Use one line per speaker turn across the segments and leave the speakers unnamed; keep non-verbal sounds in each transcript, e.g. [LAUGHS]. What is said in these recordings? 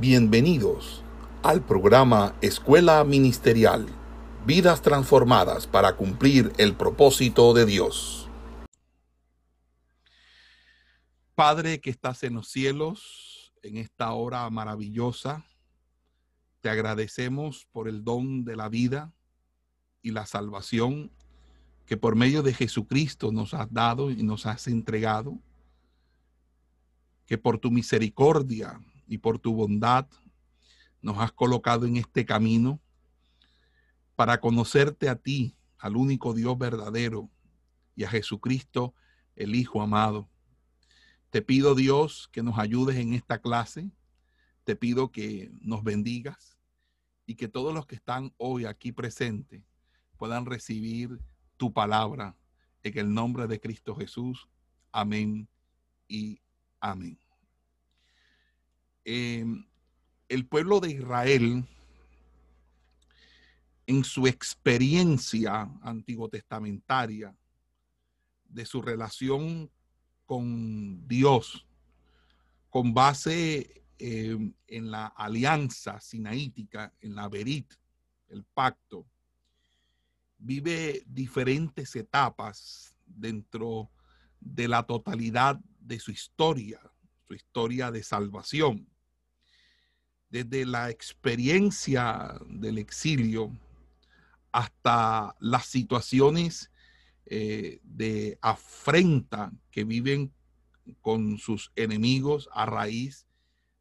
Bienvenidos al programa Escuela Ministerial, vidas transformadas para cumplir el propósito de Dios. Padre que estás en los cielos, en esta hora maravillosa, te agradecemos por el don de la vida y la salvación que por medio de Jesucristo nos has dado y nos has entregado, que por tu misericordia y por tu bondad nos has colocado en este camino para conocerte a ti, al único Dios verdadero, y a Jesucristo, el Hijo amado. Te pido, Dios, que nos ayudes en esta clase. Te pido que nos bendigas y que todos los que están hoy aquí presentes puedan recibir tu palabra en el nombre de Cristo Jesús. Amén y amén. Em, el pueblo de Israel, en su experiencia antiguo testamentaria, de su relación con Dios, con base em, en la alianza sinaítica, en la Berit, el pacto, vive diferentes etapas dentro de la totalidad de su historia, su historia de salvación desde la experiencia del exilio hasta las situaciones eh, de afrenta que viven con sus enemigos a raíz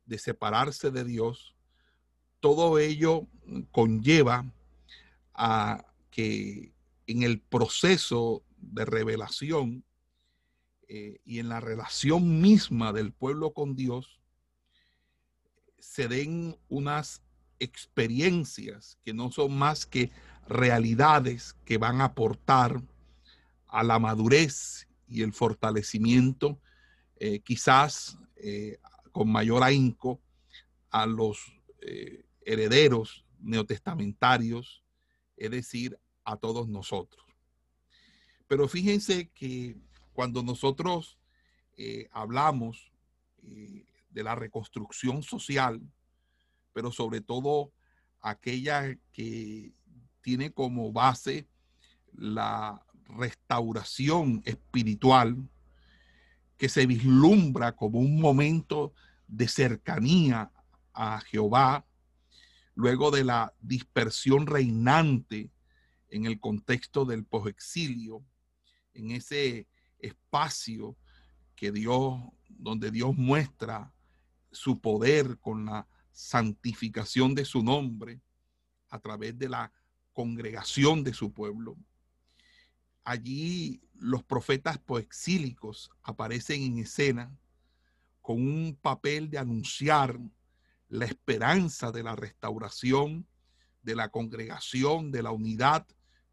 de separarse de Dios, todo ello conlleva a que en el proceso de revelación eh, y en la relación misma del pueblo con Dios, se den unas experiencias que no son más que realidades que van a aportar a la madurez y el fortalecimiento, eh, quizás eh, con mayor ahínco, a los eh, herederos neotestamentarios, es decir, a todos nosotros. Pero fíjense que cuando nosotros hablamos de la reconstrucción social, pero sobre todo aquella que tiene como base la restauración espiritual, que se vislumbra como un momento de cercanía a Jehová, luego de la dispersión reinante en el contexto del posexilio, en ese espacio que Dios, donde Dios muestra su poder con la santificación de su nombre a través de la congregación de su pueblo. Allí los profetas poexílicos aparecen en escena con un papel de anunciar la esperanza de la restauración, de la congregación, de la unidad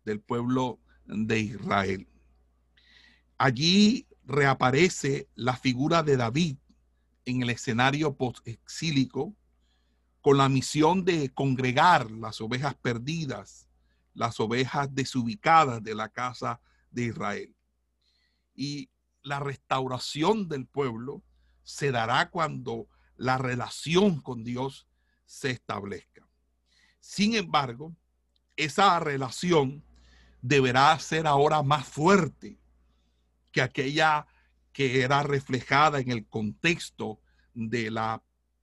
del pueblo de Israel. Allí reaparece la figura de David en el escenario post-exílico con la misión de congregar las ovejas perdidas, las ovejas desubicadas de la casa de Israel. Y la restauración del pueblo se dará cuando la relación con Dios se establezca. Sin embargo, esa relación deberá ser ahora más fuerte que aquella que era reflejada en el contexto de la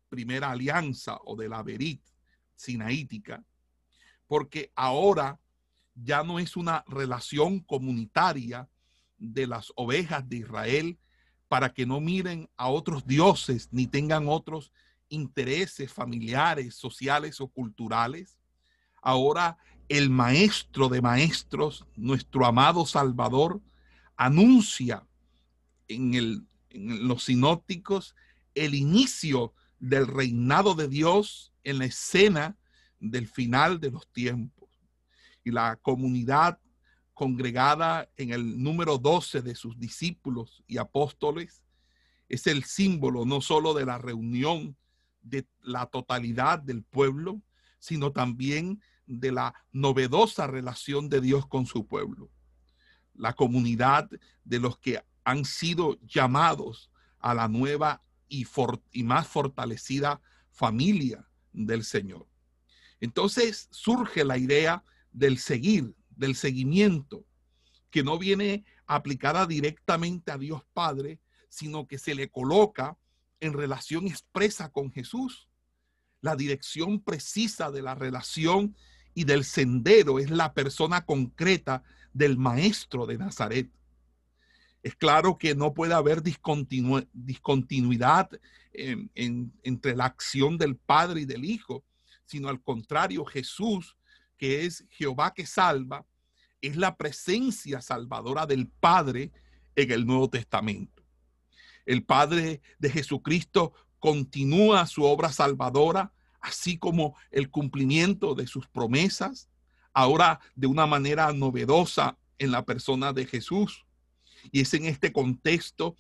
primera alianza o de la Berit sinaítica, porque ahora ya no es una relación comunitaria de las ovejas de Israel para que no miren a otros dioses ni tengan otros intereses familiares, sociales o culturales. Ahora el maestro de maestros, nuestro amado Salvador, anuncia en, los sinópticos el inicio del reinado de Dios en la escena del final de los tiempos. Y la comunidad congregada en el número 12 de sus discípulos y apóstoles es el símbolo no solo de la reunión de la totalidad del pueblo, sino también de la novedosa relación de Dios con su pueblo. La comunidad de los que han sido llamados a la nueva y, más fortalecida familia del Señor. Entonces surge la idea del seguir, del seguimiento, que no viene aplicada directamente a Dios Padre, sino que se le coloca en relación expresa con Jesús. La dirección precisa de la relación y del sendero es la persona concreta del maestro de Nazaret. Es claro que no puede haber discontinuidad entre la acción del Padre y del Hijo, sino al contrario, Jesús, que es Jehová que salva, es la presencia salvadora del Padre en el Nuevo Testamento. El Padre de Jesucristo continúa su obra salvadora, así como el cumplimiento de sus promesas, ahora de una manera novedosa en la persona de Jesús. Y es en este contexto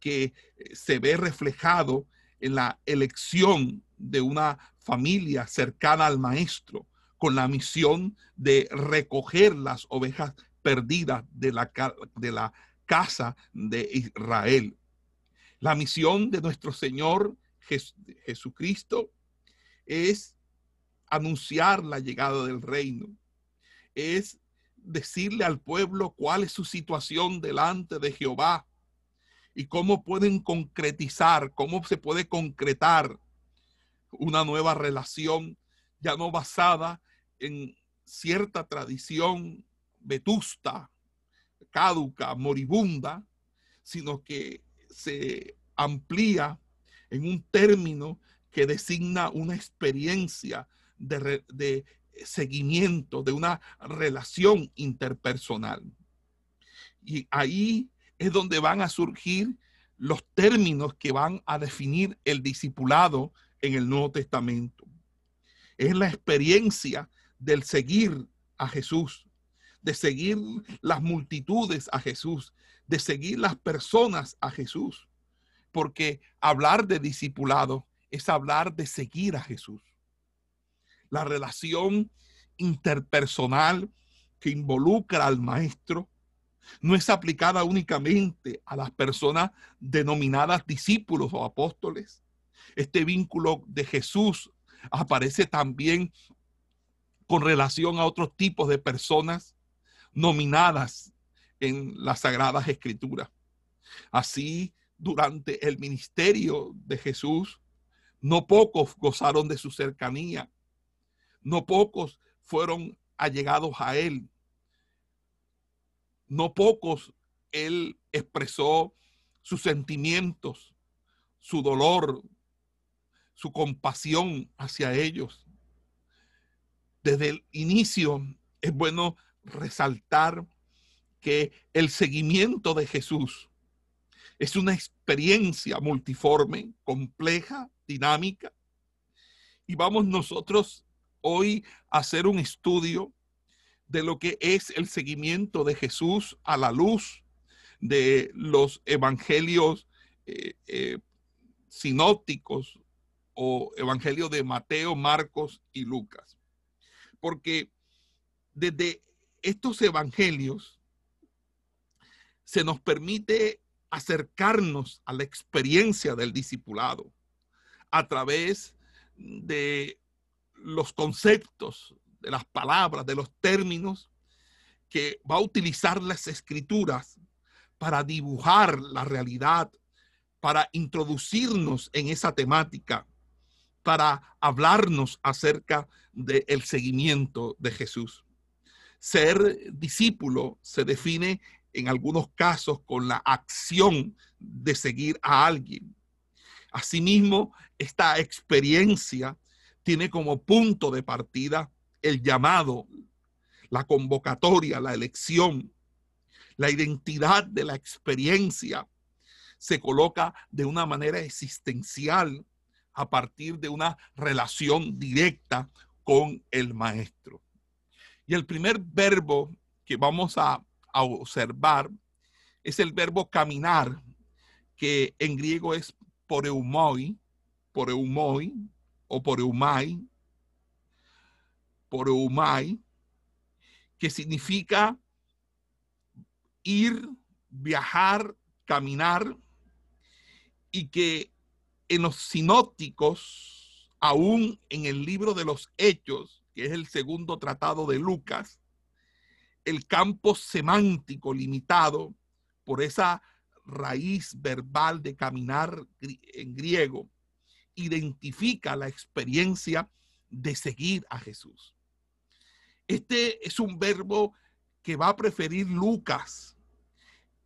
que eh, se ve reflejado en la elección de una familia cercana al maestro, con la misión de recoger las ovejas perdidas de la, de la casa de Israel. La misión de nuestro Señor Jesucristo es anunciar la llegada del reino, es decirle al pueblo cuál es su situación delante de Jehová y cómo pueden concretizar, cómo se puede concretar una nueva relación ya no basada en cierta tradición vetusta, caduca, moribunda, sino que se amplía en un término que designa una experiencia de, de seguimiento, de una relación interpersonal. Y ahí es donde van a surgir los términos que van a definir el discipulado en el Nuevo Testamento. Es la experiencia del seguir a Jesús, de seguir las multitudes a Jesús, de seguir las personas a Jesús. Porque hablar de discipulado es hablar de seguir a Jesús. La relación interpersonal que involucra al maestro no es aplicada únicamente a las personas denominadas discípulos o apóstoles. Este vínculo de Jesús aparece también con relación a otros tipos de personas nominadas en las Sagradas Escrituras. Así, durante el ministerio de Jesús, no pocos gozaron de su cercanía, no pocos fueron allegados a él, no pocos él expresó sus sentimientos, su dolor, su compasión hacia ellos. Desde el inicio es bueno resaltar que el seguimiento de Jesús es una experiencia multiforme, compleja, dinámica. Y vamos nosotros hoy hacer un estudio de lo que es el seguimiento de Jesús a la luz de los evangelios eh, eh, sinópticos o evangelios de Mateo, Marcos y Lucas. Porque desde estos evangelios se nos permite acercarnos a la experiencia del discipulado a través de los conceptos, de las palabras, de los términos que va a utilizar las escrituras para dibujar la realidad, para introducirnos en esa temática, para hablarnos acerca del seguimiento de Jesús. Ser discípulo se define en algunos casos con la acción de seguir a alguien. Asimismo, esta experiencia tiene como punto de partida el llamado, la convocatoria, la elección, la identidad de la experiencia se coloca de una manera existencial a partir de una relación directa con el maestro. Y el primer verbo que vamos a, observar es el verbo caminar, que en griego es poreumoi, poreumoi o poreumai, poreumai, que significa ir, viajar, caminar, y que en los sinópticos aún en el libro de los Hechos, que es el segundo tratado de Lucas, el campo semántico limitado por esa raíz verbal de caminar en griego, identifica la experiencia de seguir a Jesús. Este es un verbo que va a preferir Lucas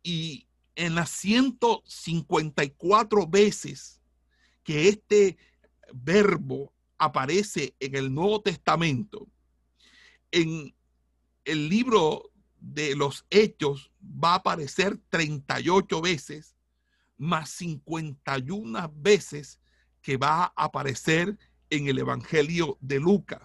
y en las 154 veces que este verbo aparece en el Nuevo Testamento, en el libro de los hechos va a aparecer 38 veces, más 51 veces que va a aparecer en el Evangelio de Lucas,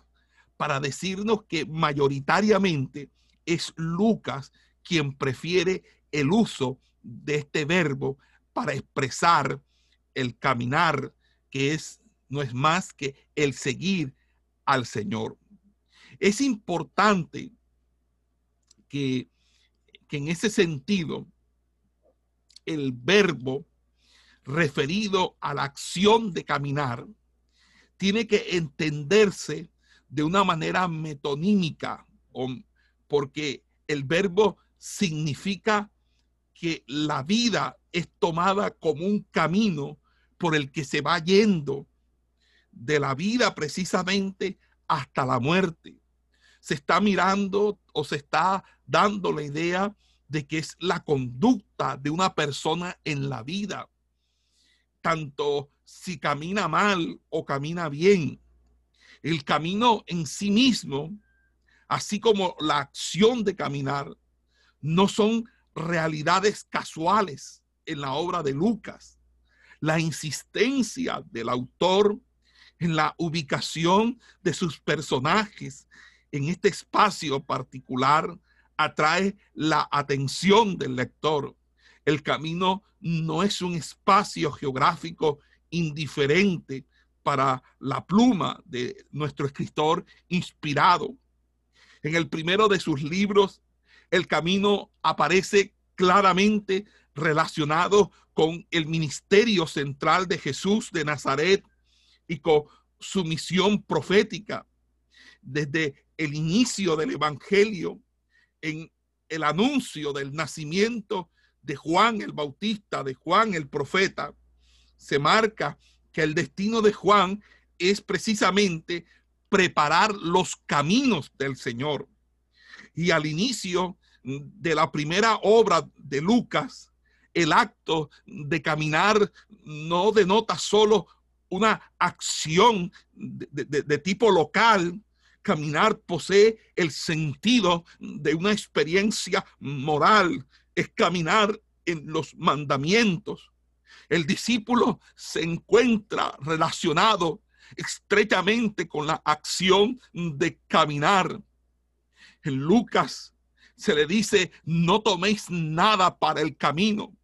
para decirnos que mayoritariamente es Lucas quien prefiere el uso de este verbo para expresar el caminar, que es no es más que el seguir al Señor. Es importante que, en ese sentido el verbo referido a la acción de caminar tiene que entenderse de una manera metonímica, porque el verbo significa que la vida es tomada como un camino por el que se va yendo de la vida precisamente hasta la muerte. Se está mirando o se está dando la idea de que es la conducta de una persona en la vida, tanto si camina mal o camina bien. El camino en sí mismo, así como la acción de caminar, no son realidades casuales en la obra de Lucas. La insistencia del autor en la ubicación de sus personajes en este espacio particular atrae la atención del lector. El camino no es un espacio geográfico indiferente para la pluma de nuestro escritor inspirado. En el primero de sus libros, el camino aparece claramente relacionado con el ministerio central de Jesús de Nazaret y con su misión profética. Desde el inicio del Evangelio, en el anuncio del nacimiento de Juan el Bautista, de Juan el profeta, se marca que el destino de Juan es precisamente preparar los caminos del Señor. Y al inicio de la primera obra de Lucas, el acto de caminar no denota solo una acción de, de tipo local, Caminar posee el sentido de una experiencia moral, es caminar en los mandamientos. El discípulo se encuentra relacionado estrechamente con la acción de caminar. En Lucas se le dice, no toméis nada para el camino.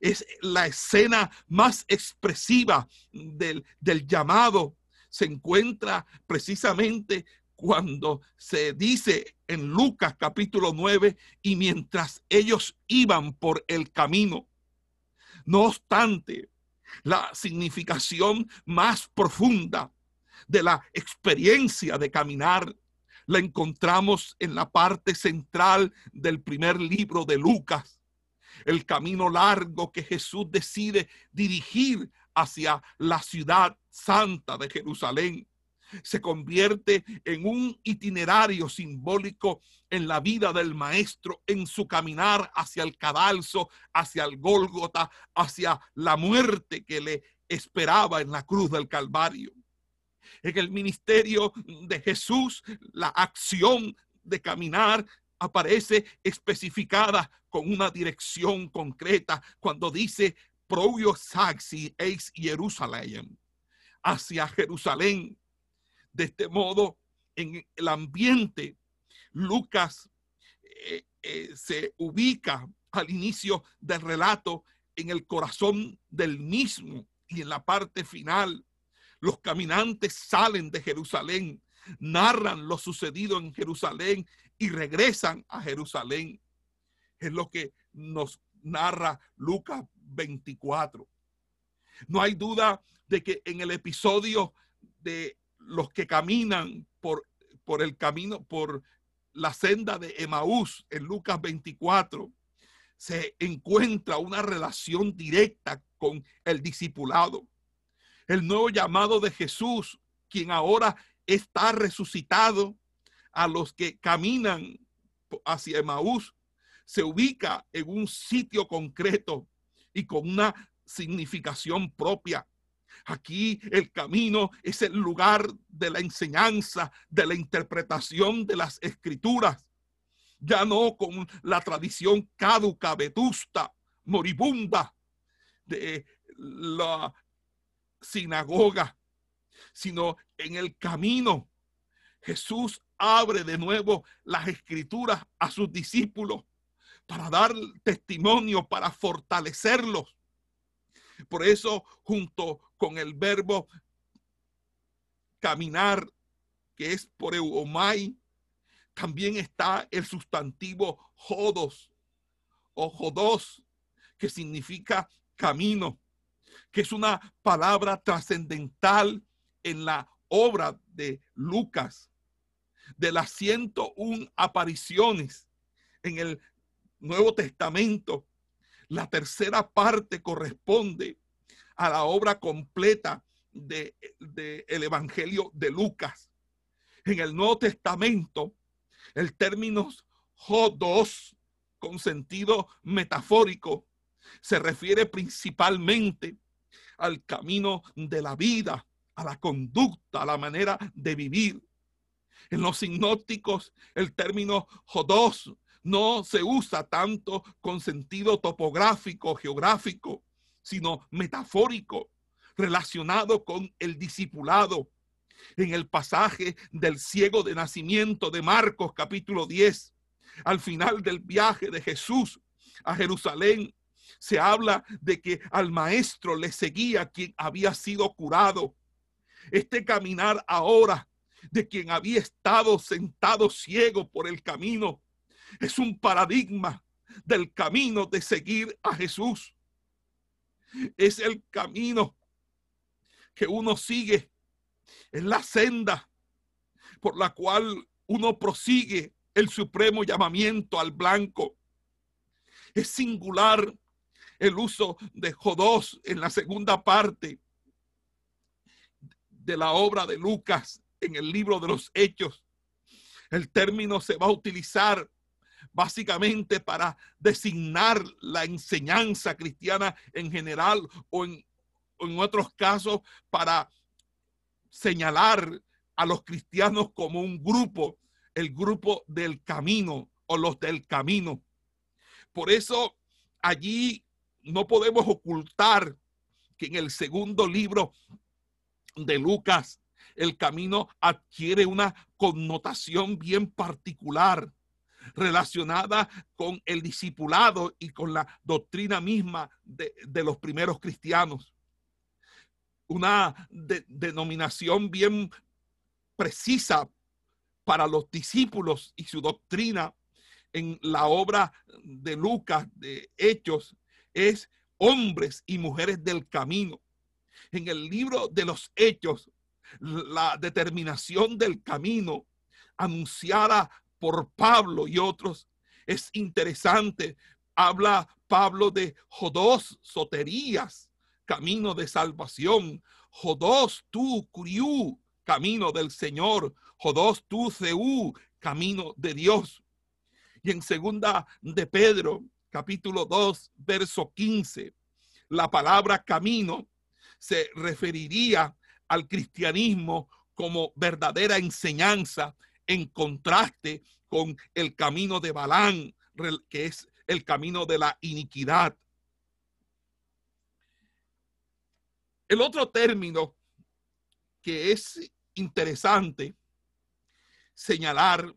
Es la escena más expresiva del, del llamado. Se encuentra precisamente cuando se dice en Lucas capítulo 9, y mientras ellos iban por el camino. No obstante, la significación más profunda de la experiencia de caminar la encontramos en la parte central del primer libro de Lucas, el camino largo que Jesús decide dirigir hacia la ciudad santa de Jerusalén se convierte en un itinerario simbólico en la vida del maestro, en su caminar hacia el cadalso, hacia el Gólgota, hacia la muerte que le esperaba en la cruz del Calvario. En el ministerio de Jesús, la acción de caminar aparece especificada con una dirección concreta cuando dice Proio Saxi ex Jerusalén, hacia Jerusalén de este modo, en el ambiente, Lucas eh, eh, se ubica al inicio del relato en el corazón del mismo y en la parte final. Los caminantes salen de Jerusalén, narran lo sucedido en Jerusalén y regresan a Jerusalén. Es lo que nos narra Lucas 24. No hay duda de que en el episodio de los que caminan por, por el camino, por la senda de Emaús en Lucas 24, se encuentra una relación directa con el discipulado. El nuevo llamado de Jesús, quien ahora está resucitado a los que caminan hacia Emaús, se ubica en un sitio concreto y con una significación propia. Aquí el camino es el lugar de la enseñanza, de la interpretación de las escrituras. Ya no con la tradición caduca, vetusta, moribunda de la sinagoga, sino en el camino. Jesús abre de nuevo las escrituras a sus discípulos para dar testimonio, para fortalecerlos. Por eso, junto con el verbo caminar, que es por eumai, también está el sustantivo jodos o jodos, que significa camino, que es una palabra trascendental en la obra de Lucas, de las 101 apariciones en el Nuevo Testamento, la tercera parte corresponde a la obra completa del de, el Evangelio de Lucas. En el Nuevo Testamento, el término jodos, con sentido metafórico, se refiere principalmente al camino de la vida, a la conducta, a la manera de vivir. En los sinópticos, el término jodos no se usa tanto con sentido topográfico, geográfico, sino metafórico, relacionado con el discipulado. En el pasaje del ciego de nacimiento de Marcos capítulo 10, al final del viaje de Jesús a Jerusalén, se habla de que al maestro le seguía quien había sido curado. Este caminar ahora de quien había estado sentado ciego por el camino es un paradigma del camino de seguir a Jesús. Es el camino que uno sigue, es la senda por la cual uno prosigue el supremo llamamiento al blanco. Es singular el uso de Jodós en la segunda parte de la obra de Lucas en el libro de los Hechos. El término se va a utilizar básicamente para designar la enseñanza cristiana en general o en, en otros casos para señalar a los cristianos como un grupo, el grupo del camino o los del camino. Por eso allí no podemos ocultar que en el segundo libro de Lucas el camino adquiere una connotación bien particular relacionada con el discipulado y con la doctrina misma de, los primeros cristianos. Una denominación bien precisa para los discípulos y su doctrina en la obra de Lucas de Hechos es hombres y mujeres del camino. En el libro de los Hechos, la determinación del camino anunciada por Pablo y otros es interesante. Habla Pablo de Jodos soterías, camino de salvación. Jodos tu curiú, camino del Señor. Jodos tu ceú, camino de Dios. Y en segunda de Pedro, capítulo 2, verso 15, la palabra camino se referiría al cristianismo como verdadera enseñanza en contraste con el camino de Balán, que es el camino de la iniquidad. El otro término que es interesante señalar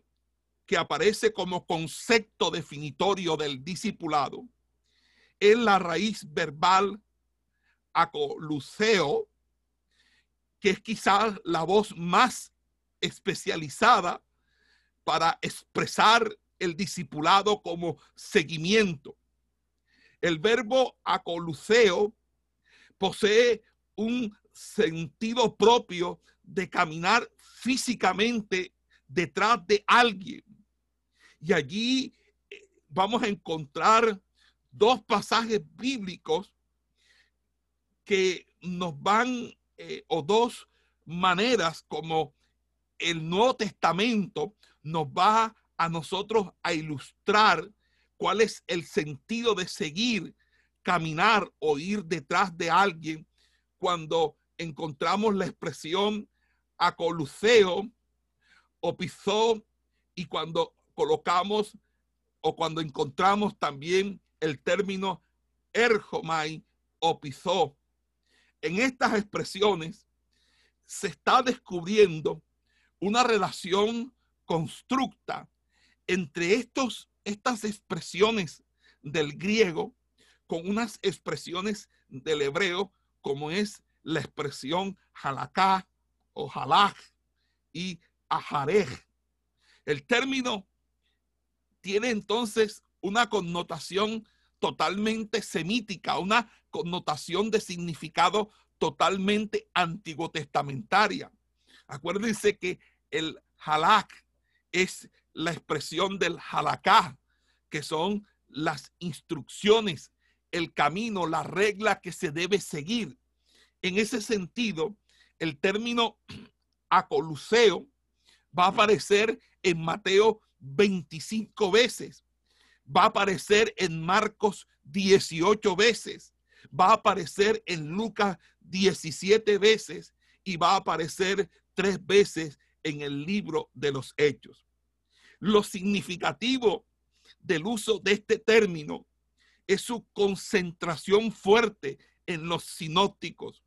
que aparece como concepto definitorio del discipulado es la raíz verbal acoluceo, que es quizás la voz más especializada para expresar el discipulado como seguimiento. El verbo acoluceo posee un sentido propio de caminar físicamente detrás de alguien. Y allí eh, vamos a encontrar dos pasajes bíblicos que nos van, eh, o dos maneras como el Nuevo Testamento nos va a nosotros a ilustrar cuál es el sentido de seguir, caminar o ir detrás de alguien cuando encontramos la expresión acoluceo o pisó y cuando colocamos o cuando encontramos también el término erjomai o pisó. En estas expresiones se está descubriendo una relación constructa entre estos, estas expresiones del griego con unas expresiones del hebreo, como es la expresión halaká o halaj y aharej. El término tiene entonces una connotación totalmente semítica, una connotación de significado totalmente antiguo testamentaria. Acuérdense que el halak es la expresión del halaká, que son las instrucciones, el camino, la regla que se debe seguir. En ese sentido, el término [CLEARS THROAT] acoluseo va a aparecer en Mateo 25 veces, va a aparecer en Marcos 18 veces, va a aparecer en Lucas 17 veces y va a aparecer tres veces en el libro de los hechos. Lo significativo del uso de este término es su concentración fuerte en los sinópticos.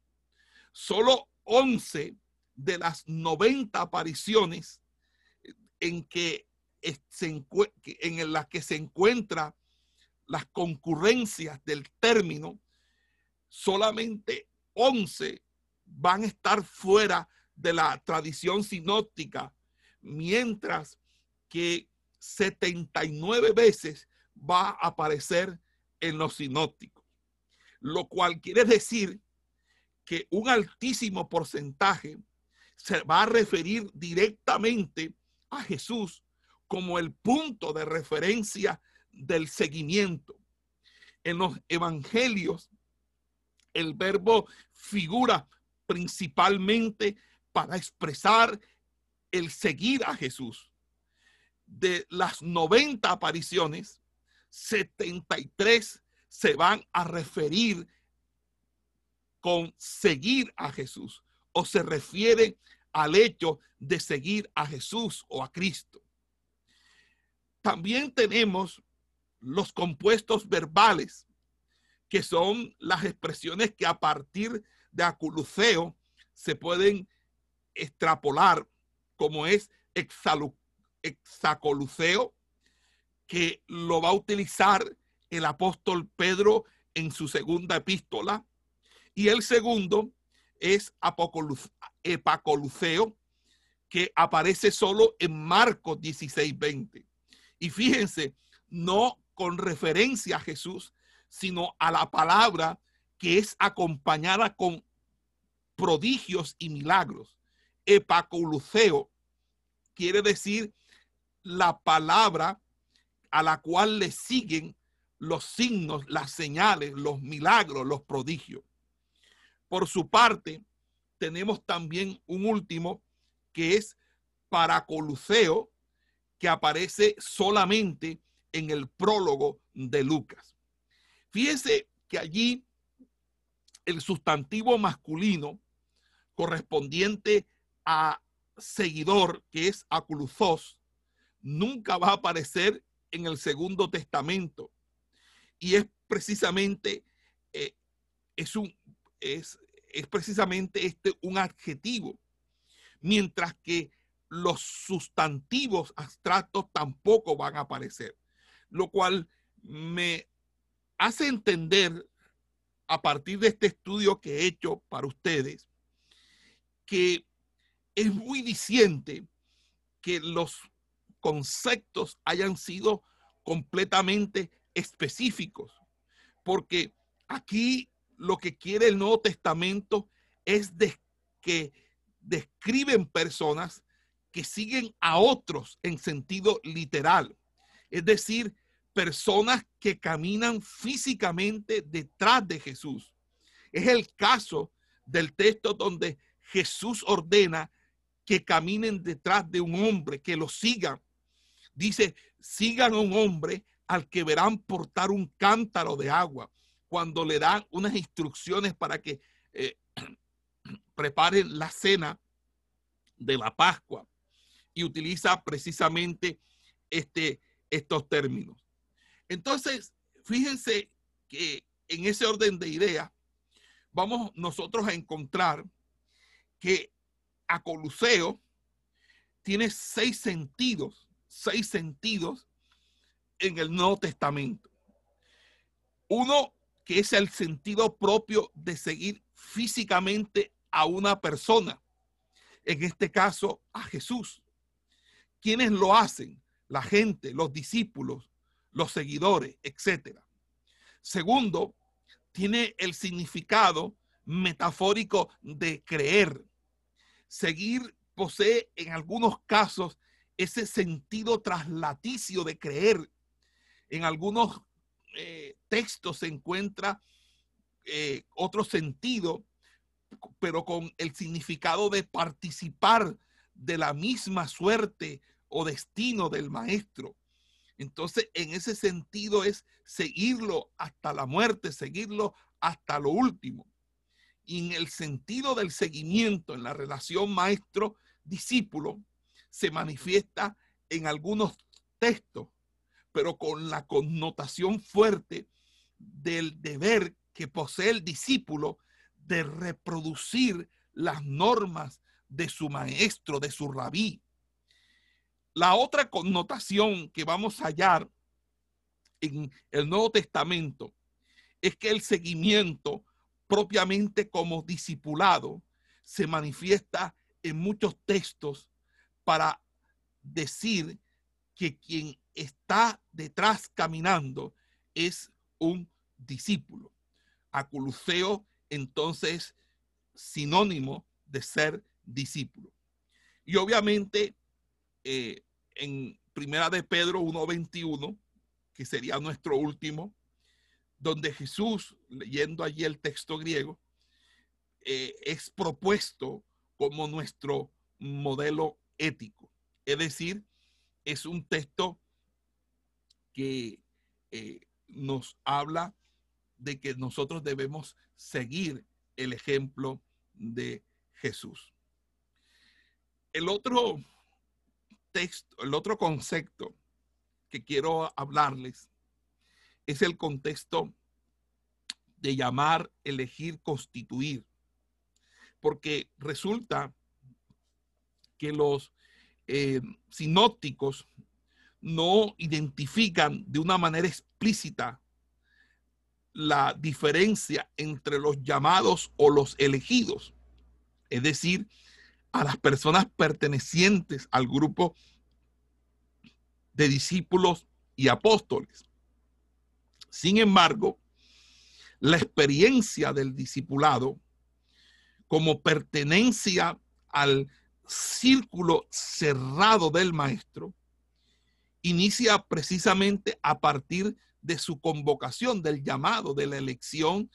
Solo 11 de las 90 apariciones en que en las que se encuentra las concurrencias del término, solamente 11 van a estar fuera de la tradición sinóptica, mientras que 79 veces va a aparecer en los sinópticos, lo cual quiere decir que un altísimo porcentaje se va a referir directamente a Jesús como el punto de referencia del seguimiento. En los evangelios, el verbo figura principalmente para expresar el seguir a Jesús. De las 90 apariciones, 73 se van a referir con seguir a Jesús o se refiere al hecho de seguir a Jesús o a Cristo. También tenemos los compuestos verbales, que son las expresiones que a partir de aculuceo se pueden extrapolar, como es hexacoluceo, que lo va a utilizar el apóstol Pedro en su segunda epístola, y el segundo es epacoluceo, que aparece solo en Marcos 16, 20. Y fíjense, no con referencia a Jesús, sino a la palabra que es acompañada con prodigios y milagros. Epacoluceo quiere decir la palabra a la cual le siguen los signos, las señales, los milagros, los prodigios. Por su parte, tenemos también un último que es paracoluceo, que aparece solamente en el prólogo de Lucas. Fíjese que allí el sustantivo masculino correspondiente a seguidor, que es aculuzos, nunca va a aparecer en el Segundo Testamento. Y es precisamente, eh, es, un, es, es precisamente este un adjetivo. Mientras que los sustantivos abstractos tampoco van a aparecer, lo cual me hace entender a partir de este estudio que he hecho para ustedes que es muy diciente que los conceptos hayan sido completamente específicos, porque aquí lo que quiere el Nuevo Testamento es que describen personas que siguen a otros en sentido literal. Es decir, personas que caminan físicamente detrás de Jesús. Es el caso del texto donde Jesús ordena que caminen detrás de un hombre, que lo sigan. Dice, sigan a un hombre al que verán portar un cántaro de agua cuando le dan unas instrucciones para que eh, [CLEARS THROAT] preparen la cena de la Pascua y utiliza precisamente este, estos términos. Entonces, fíjense que en ese orden de ideas, vamos nosotros a encontrar que a Coluseo tiene seis sentidos, seis sentidos en el Nuevo Testamento. Uno que es el sentido propio de seguir físicamente a una persona, en este caso a Jesús. ¿Quiénes lo hacen? La gente, los discípulos, los seguidores, etc. Segundo, tiene el significado metafórico de creer. Seguir posee en algunos casos ese sentido traslaticio de creer. En algunos eh, textos se encuentra eh, otro sentido, pero con el significado de participar de la misma suerte o destino del maestro. Entonces, en ese sentido es seguirlo hasta la muerte, seguirlo hasta lo último. Y en el sentido del seguimiento, en la relación maestro-discípulo, se manifiesta en algunos textos, pero con la connotación fuerte del deber que posee el discípulo de reproducir las normas de su maestro, de su rabí. La otra connotación que vamos a hallar en el Nuevo Testamento es que el seguimiento propiamente como discipulado se manifiesta en muchos textos para decir que quien está detrás caminando es un discípulo. Aculuseo entonces sinónimo de ser discípulo. Y obviamente eh, en Primera de Pedro 1.21, que sería nuestro último, donde Jesús, leyendo allí el texto griego, eh, es propuesto como nuestro modelo ético. Es decir, es un texto que eh, nos habla de que nosotros debemos seguir el ejemplo de Jesús. El otro texto, el otro concepto que quiero hablarles es el contexto de llamar, elegir, constituir. Porque resulta que los eh, sinópticos no identifican de una manera explícita la diferencia entre los llamados o los elegidos, es decir, a las personas pertenecientes al grupo de discípulos y apóstoles. Sin embargo, la experiencia del discipulado como pertenencia al círculo cerrado del maestro inicia precisamente a partir de su convocación, del llamado, de la elección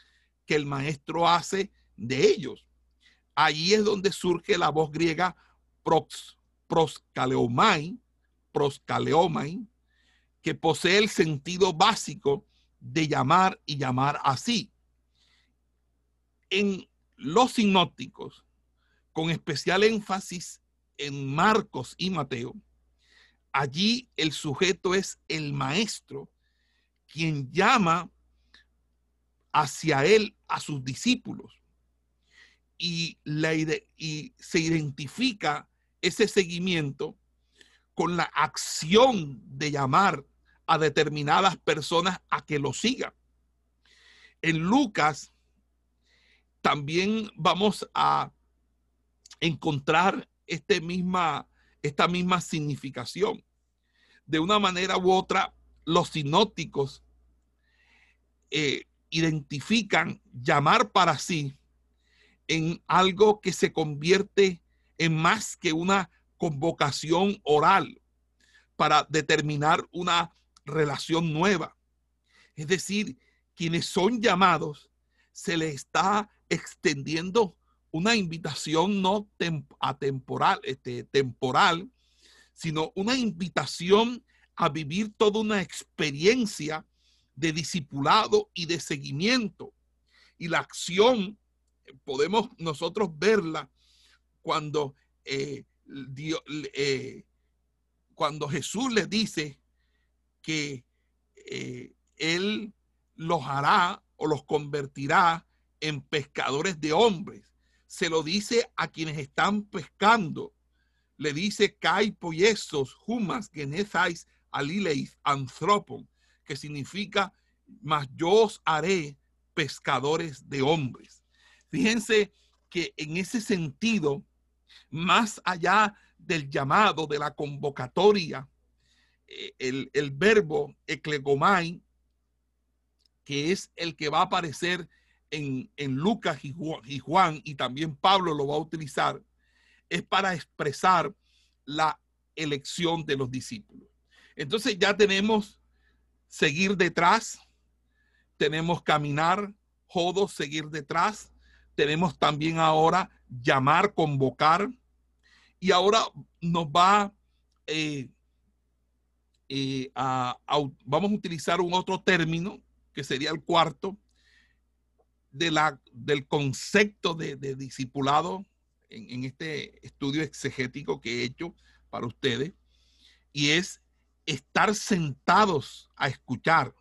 que el maestro hace de ellos. Ahí es donde surge la voz griega pros, proskaleomai, proskaleomai, que posee el sentido básico de llamar y llamar así. En los sinópticos, con especial énfasis en Marcos y Mateo, allí el sujeto es el maestro quien llama hacia él a sus discípulos y, la, y se identifica ese seguimiento con la acción de llamar a determinadas personas a que lo sigan. En Lucas también vamos a encontrar este misma, esta misma significación. De una manera u otra, los sinópticos eh, identifican llamar para sí en algo que se convierte en más que una convocación oral para determinar una relación nueva. Es decir, quienes son llamados, se les está extendiendo una invitación no atemporal, este, temporal, sino una invitación a vivir toda una experiencia de discipulado y de seguimiento. Y la acción podemos nosotros verla cuando, eh, eh, cuando Jesús le dice que eh, Él los hará o los convertirá en pescadores de hombres. Se lo dice a quienes están pescando. Le dice Kai poiesos, humas, genezais, alileis, anthropon, que significa, mas yo os haré pescadores de hombres. Fíjense que en ese sentido, más allá del llamado, de la convocatoria, el, el verbo eclegomai, que es el que va a aparecer en, Lucas y Juan, y también Pablo lo va a utilizar, es para expresar la elección de los discípulos. Entonces ya tenemos seguir detrás, tenemos caminar, jodo, seguir detrás, tenemos también ahora llamar, convocar, y ahora nos va eh, eh, vamos a utilizar un otro término que sería el cuarto, de la, del concepto de, discipulado en, en, este estudio exegético que he hecho para ustedes, y es estar sentados a escuchar.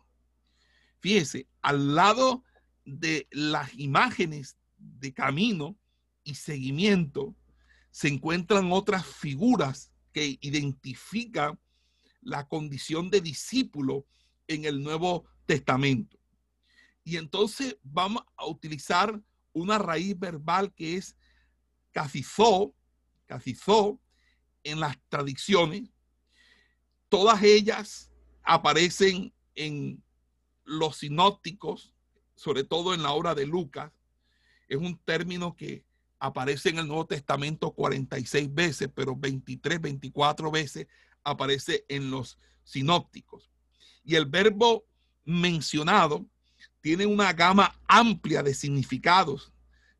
Fíjese, al lado de las imágenes de camino y seguimiento, se encuentran otras figuras que identifican la condición de discípulo en el Nuevo Testamento. Y entonces vamos a utilizar una raíz verbal que es cacizó, cacizó en las tradiciones. Todas ellas aparecen en los sinópticos, sobre todo en la obra de Lucas. Es un término que aparece en el Nuevo Testamento 46 veces, pero 23, 24 veces aparece en los sinópticos. Y el verbo mencionado tiene una gama amplia de significados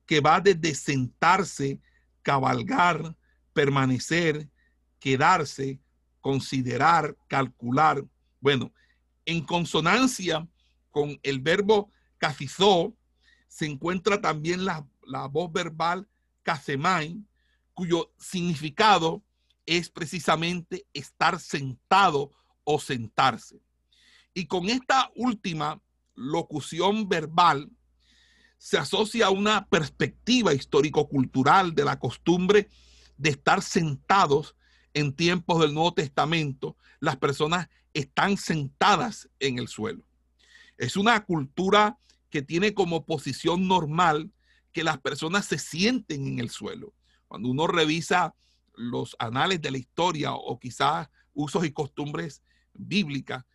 que va desde sentarse, cabalgar, permanecer, quedarse, considerar, calcular. Bueno, en consonancia con el verbo cafizó, se encuentra también la, la voz verbal casemai, cuyo significado es precisamente estar sentado o sentarse. Y con esta última locución verbal se asocia una perspectiva histórico-cultural de la costumbre de estar sentados en tiempos del Nuevo Testamento. Las personas están sentadas en el suelo. Es una cultura que tiene como posición normal que las personas se sienten en el suelo. Cuando uno revisa los anales de la historia o quizás usos y costumbres bíblicas,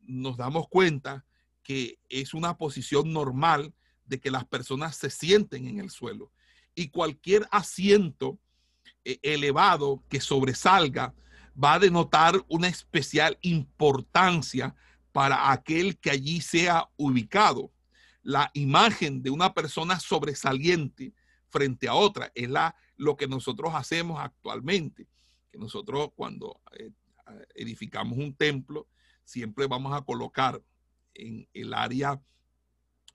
nos damos cuenta que es una posición normal de que las personas se sienten en el suelo. Y cualquier asiento eh, elevado que sobresalga va a denotar una especial importancia para aquel que allí sea ubicado. La imagen de una persona sobresaliente frente a otra es la, lo que nosotros hacemos actualmente. Que nosotros cuando eh, edificamos un templo, siempre vamos a colocar en el área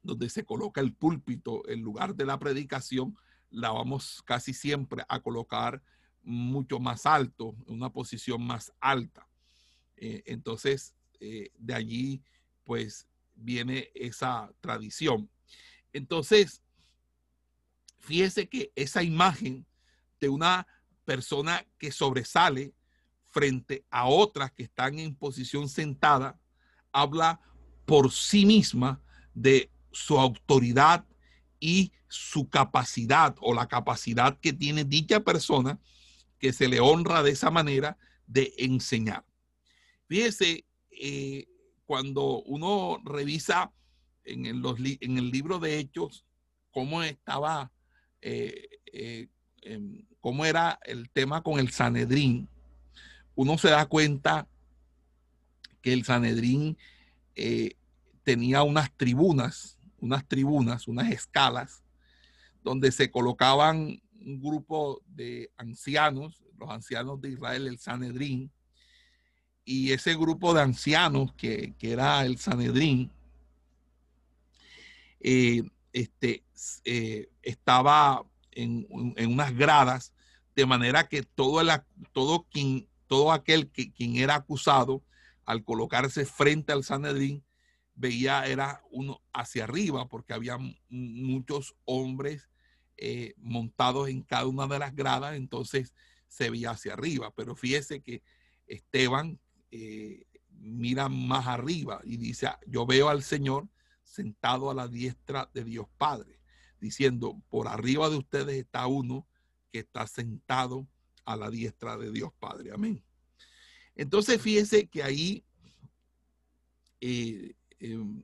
donde se coloca el púlpito, en lugar de la predicación, la vamos casi siempre a colocar mucho más alto, en una posición más alta. Eh, entonces, eh, de allí, pues, viene esa tradición. Entonces, fíjese que esa imagen de una persona que sobresale frente a otras que están en posición sentada, habla por sí misma de su autoridad y su capacidad o la capacidad que tiene dicha persona que se le honra de esa manera de enseñar. Fíjese, eh, cuando uno revisa en, el libro de Hechos cómo estaba eh, eh, cómo era el tema con el Sanedrín, uno se da cuenta que el Sanedrín eh, tenía unas tribunas, unas tribunas, unas escalas, donde se colocaban un grupo de ancianos, los ancianos de Israel, el Sanedrín, y ese grupo de ancianos que, era el Sanedrín, eh, este, eh, estaba en, unas gradas, de manera que todo, el, todo, quien, todo aquel que, quien era acusado, al colocarse frente al Sanedrín, veía era uno hacia arriba, porque había muchos hombres eh, montados en cada una de las gradas, entonces se veía hacia arriba. Pero fíjese que Esteban eh, mira más arriba y dice, yo veo al Señor sentado a la diestra de Dios Padre, diciendo, por arriba de ustedes está uno que está sentado a la diestra de Dios Padre. Amén. Entonces fíjese que ahí eh, em,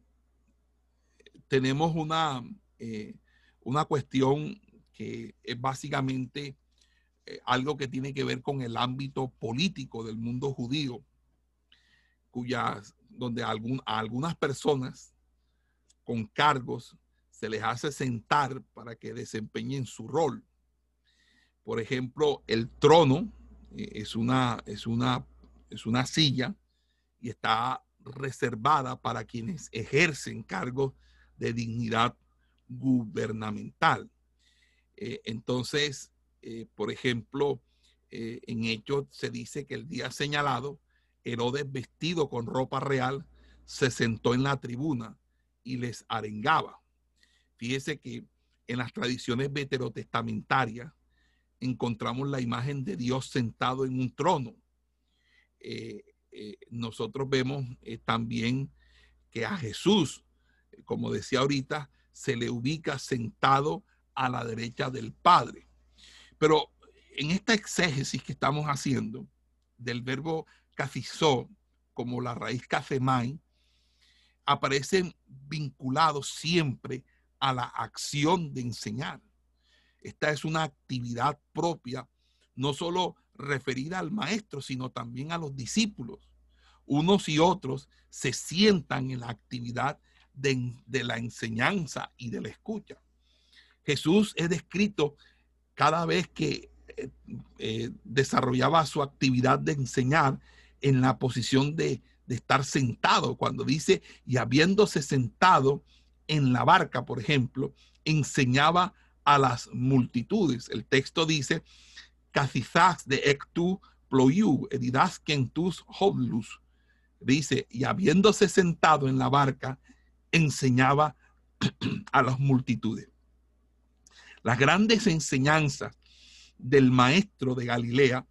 tenemos una, eh, una cuestión que es básicamente algo que tiene que ver con el ámbito político del mundo judío cuyas, donde algún, a algunas personas con cargos se les hace sentar para que desempeñen su rol. Por ejemplo, el trono eh, es una, es una, es una silla y está reservada para quienes ejercen cargos de dignidad gubernamental. Eh, entonces, eh, por ejemplo, en Hechos se dice que el día señalado Herodes vestido con ropa real se sentó en la tribuna y les arengaba. Fíjese que en las tradiciones veterotestamentarias encontramos la imagen de Dios sentado en un trono. Eh, eh, nosotros vemos eh, también que a Jesús, como decía ahorita, se le ubica sentado a la derecha del Padre. Pero en esta exégesis que estamos haciendo del verbo cafizó, como la raíz cafemai, aparecen vinculados siempre a la acción de enseñar. Esta es una actividad propia, no solo referida al maestro, sino también a los discípulos. Unos y otros se sientan en la actividad de, la enseñanza y de la escucha. Jesús es descrito cada vez que eh, eh, desarrollaba su actividad de enseñar en la posición de, estar sentado, cuando dice, y habiéndose sentado en la barca, por ejemplo, enseñaba a las multitudes. El texto dice, Cacizás de ectu ployu, tus hoblus. Dice, y habiéndose sentado en la barca, enseñaba [CLEARS THROAT] a las multitudes. Las grandes enseñanzas del maestro de Galilea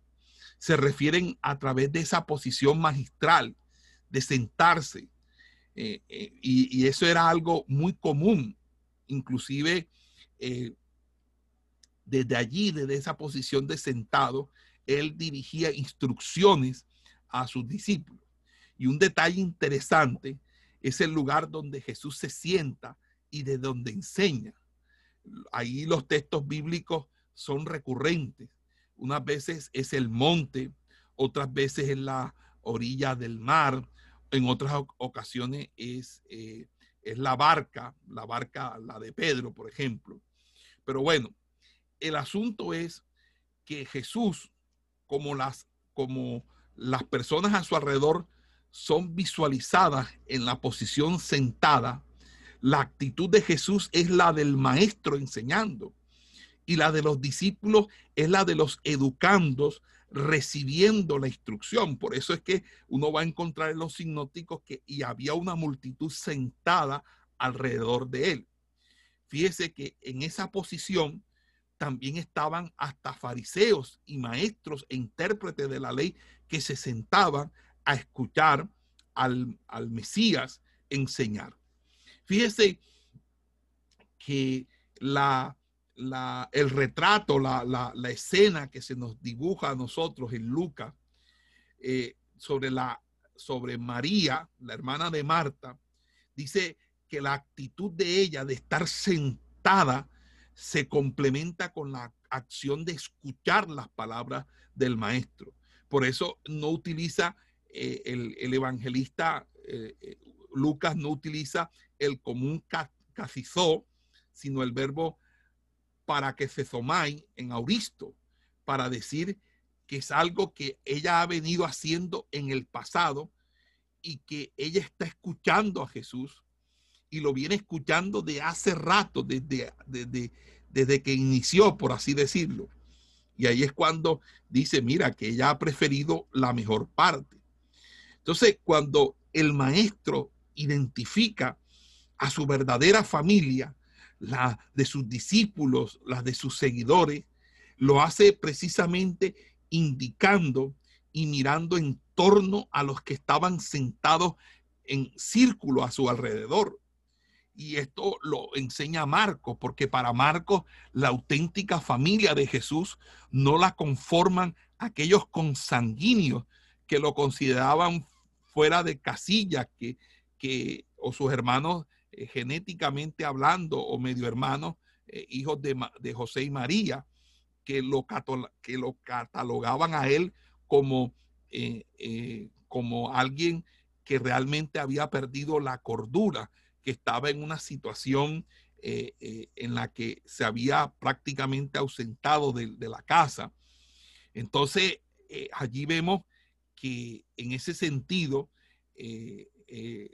se refieren a través de esa posición magistral de sentarse. Eh, eh, y, eso era algo muy común, inclusive eh, desde allí, desde esa posición de sentado, él dirigía instrucciones a sus discípulos. Y un detalle interesante es el lugar donde Jesús se sienta y de donde enseña. Ahí los textos bíblicos son recurrentes unas veces es el monte, otras veces en la orilla del mar, en otras ocasiones es, eh, es la barca, la barca, la de Pedro, por ejemplo. Pero bueno, el asunto es que Jesús, como las, como las personas a su alrededor son visualizadas en la posición sentada, la actitud de Jesús es la del maestro enseñando y la de los discípulos es la de los educandos recibiendo la instrucción. Por eso es que uno va a encontrar en los sinóticos que y había una multitud sentada alrededor de él. Fíjese que en esa posición también estaban hasta fariseos y maestros e intérpretes de la ley que se sentaban a escuchar al, al Mesías enseñar. Fíjese que la el retrato, la, escena que se nos dibuja a nosotros en Lucas eh, sobre, la, María, la hermana de Marta, dice que la actitud de ella de estar sentada se complementa con la acción de escuchar las palabras del maestro. Por eso no utiliza eh, el, evangelista eh, Lucas, no utiliza el común cacizó, sino el verbo para que se somai en auristo, para decir que es algo que ella ha venido haciendo en el pasado y que ella está escuchando a Jesús y lo viene escuchando de hace rato, desde, desde, desde que inició, por así decirlo. Y ahí es cuando dice, mira, que ella ha preferido la mejor parte. Entonces, cuando el maestro identifica a su verdadera familia, la de sus discípulos, la de sus seguidores, lo hace precisamente indicando y mirando en torno a los que estaban sentados en círculo a su alrededor. Y esto lo enseña Marcos, porque para Marcos la auténtica familia de Jesús no la conforman aquellos consanguíneos que lo consideraban fuera de casilla, que, que o sus hermanos eh, genéticamente hablando o medio hermanos, eh, hijos de, José y María, que lo, que lo catalogaban a él como, eh, como alguien que realmente había perdido la cordura que estaba en una situación en la que se había prácticamente ausentado de, la casa. Entonces, allí vemos que en ese sentido,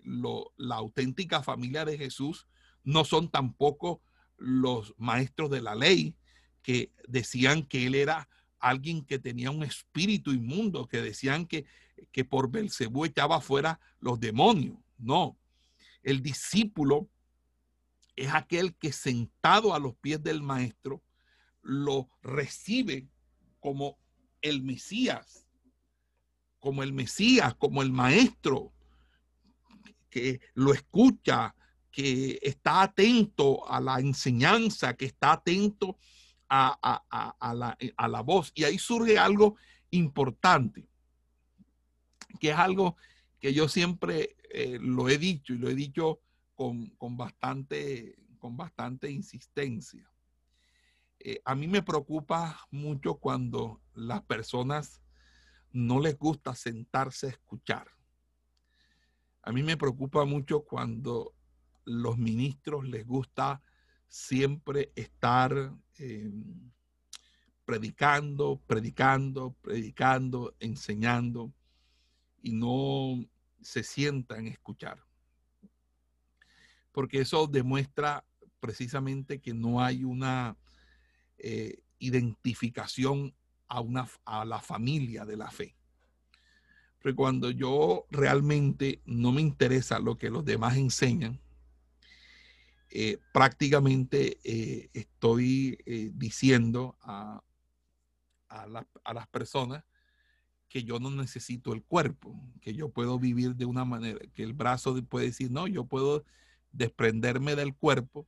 la auténtica familia de Jesús no son tampoco los maestros de la ley que decían que él era alguien que tenía un espíritu inmundo, que decían que, que por Belcebú echaba fuera los demonios. No, el discípulo es aquel que sentado a los pies del maestro lo recibe como el Mesías, como el Mesías, como el maestro, que lo escucha, que está atento a la enseñanza, que está atento a, la, a, la, voz. Y ahí surge algo importante, que es algo que yo siempre eh, lo he dicho y lo he dicho con, bastante, con bastante insistencia. Eh, a mí me preocupa mucho cuando las personas no les gusta sentarse a escuchar. A mí me preocupa mucho cuando los ministros les gusta siempre estar eh, predicando, predicando, predicando, enseñando y no se sientan escuchar. Porque eso demuestra precisamente que no hay una eh, identificación a, una, a la familia de la fe. Porque cuando yo realmente no me interesa lo que los demás enseñan, eh, prácticamente eh, estoy diciendo a, a las personas que yo no necesito el cuerpo, que yo puedo vivir de una manera, que el brazo puede decir, no, yo puedo desprenderme del cuerpo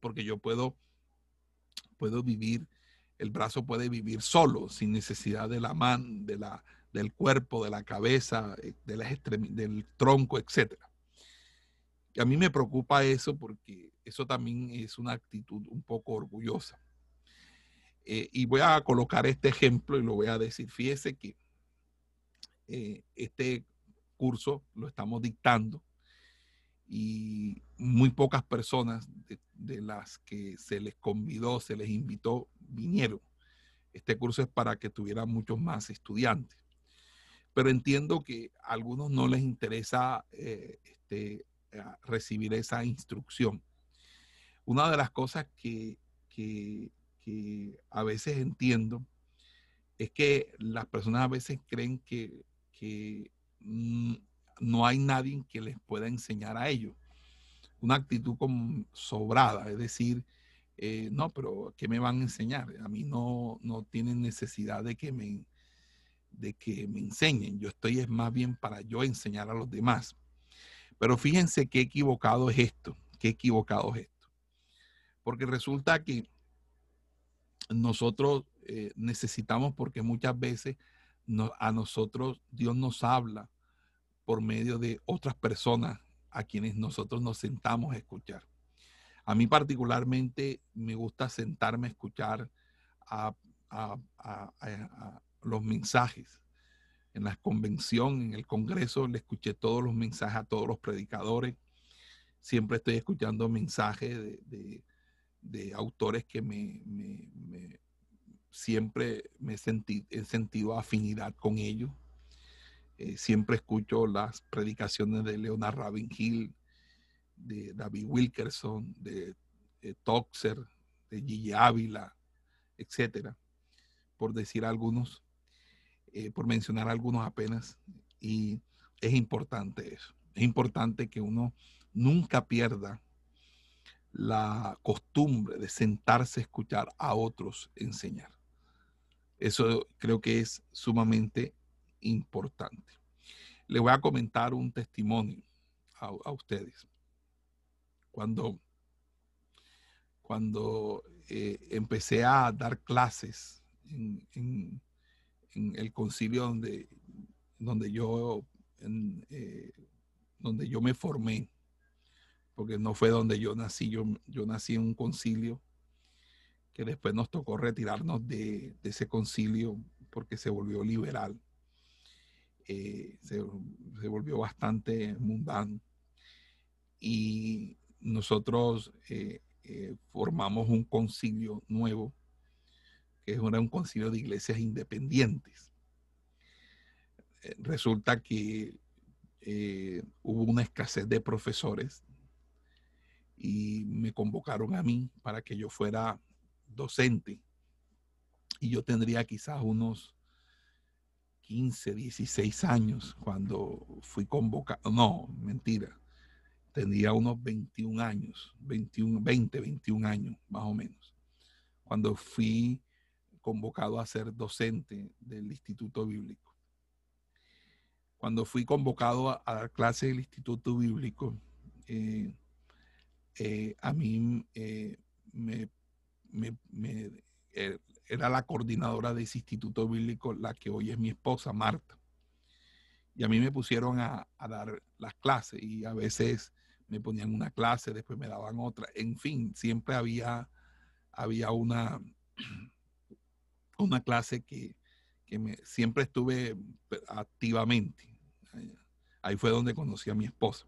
porque yo puedo, puedo vivir, el brazo puede vivir solo, sin necesidad de la mano, de la, del cuerpo, de la cabeza, eh, de las del tronco, etc. Y a mí me preocupa eso porque eso también es una actitud un poco orgullosa. Eh, y voy a colocar este ejemplo y lo voy a decir. Fíjese que eh, este curso lo estamos dictando y muy pocas personas de, las que se les convidó, se les invitó, vinieron. Este curso es para que tuvieran muchos más estudiantes. Pero entiendo que a algunos no les interesa eh, este, recibir esa instrucción. Una de las cosas que, que a veces entiendo es que las personas a veces creen que que no hay nadie que les pueda enseñar a ellos. Una actitud sobrada, es decir, eh, no, pero ¿qué me van a enseñar? A mí no, no tienen necesidad de que me, de que me enseñen. Yo estoy es más bien para yo enseñar a los demás. Pero fíjense qué equivocado es esto, qué equivocado es esto. Porque resulta que nosotros eh, necesitamos, porque muchas veces a nosotros Dios nos habla por medio de otras personas a quienes nosotros nos sentamos a escuchar. A mí particularmente me gusta sentarme a escuchar a, los mensajes. En la convención, en el Congreso, le escuché todos los mensajes a todos los predicadores. Siempre estoy escuchando mensajes de, autores que me, siempre me he, he sentido afinidad con ellos. Eh, siempre escucho las predicaciones de Leonard Ravenhill, de David Wilkerson, de, Toxer, de Gigi Ávila, etcétera, por decir algunos, eh, por mencionar algunos apenas. Y es importante eso. Es importante que uno nunca pierda la costumbre de sentarse a escuchar a otros enseñar. Eso creo que es sumamente importante. Le voy a comentar un testimonio a ustedes cuando, cuando eh, empecé a dar clases en, el concilio donde, donde, yo, eh, donde yo me formé, porque no fue donde yo nací, yo, yo nací en un concilio que después nos tocó retirarnos de, ese concilio porque se volvió liberal, eh, se, volvió bastante mundano. Y nosotros eh, formamos un concilio nuevo, que era un concilio de iglesias independientes. Eh, resulta que hubo una escasez de profesores y me convocaron a mí para que yo fuera docente. Y yo tendría quizás unos 15, 16 años cuando fui convocado. No, mentira Tendría unos 21 años, 21, 20, 21 años más o menos, cuando fui convocado a ser docente del Instituto Bíblico. Cuando fui convocado a, dar clase del Instituto Bíblico, eh, eh, a mí eh, me, era la coordinadora de ese Instituto Bíblico, la que hoy es mi esposa, Marta. Y a mí me pusieron a, a dar las clases y a veces me ponían una clase, después me daban otra, en fin, siempre había, había una, una clase que, me, siempre estuve activamente. Ahí fue donde conocí a mi esposa.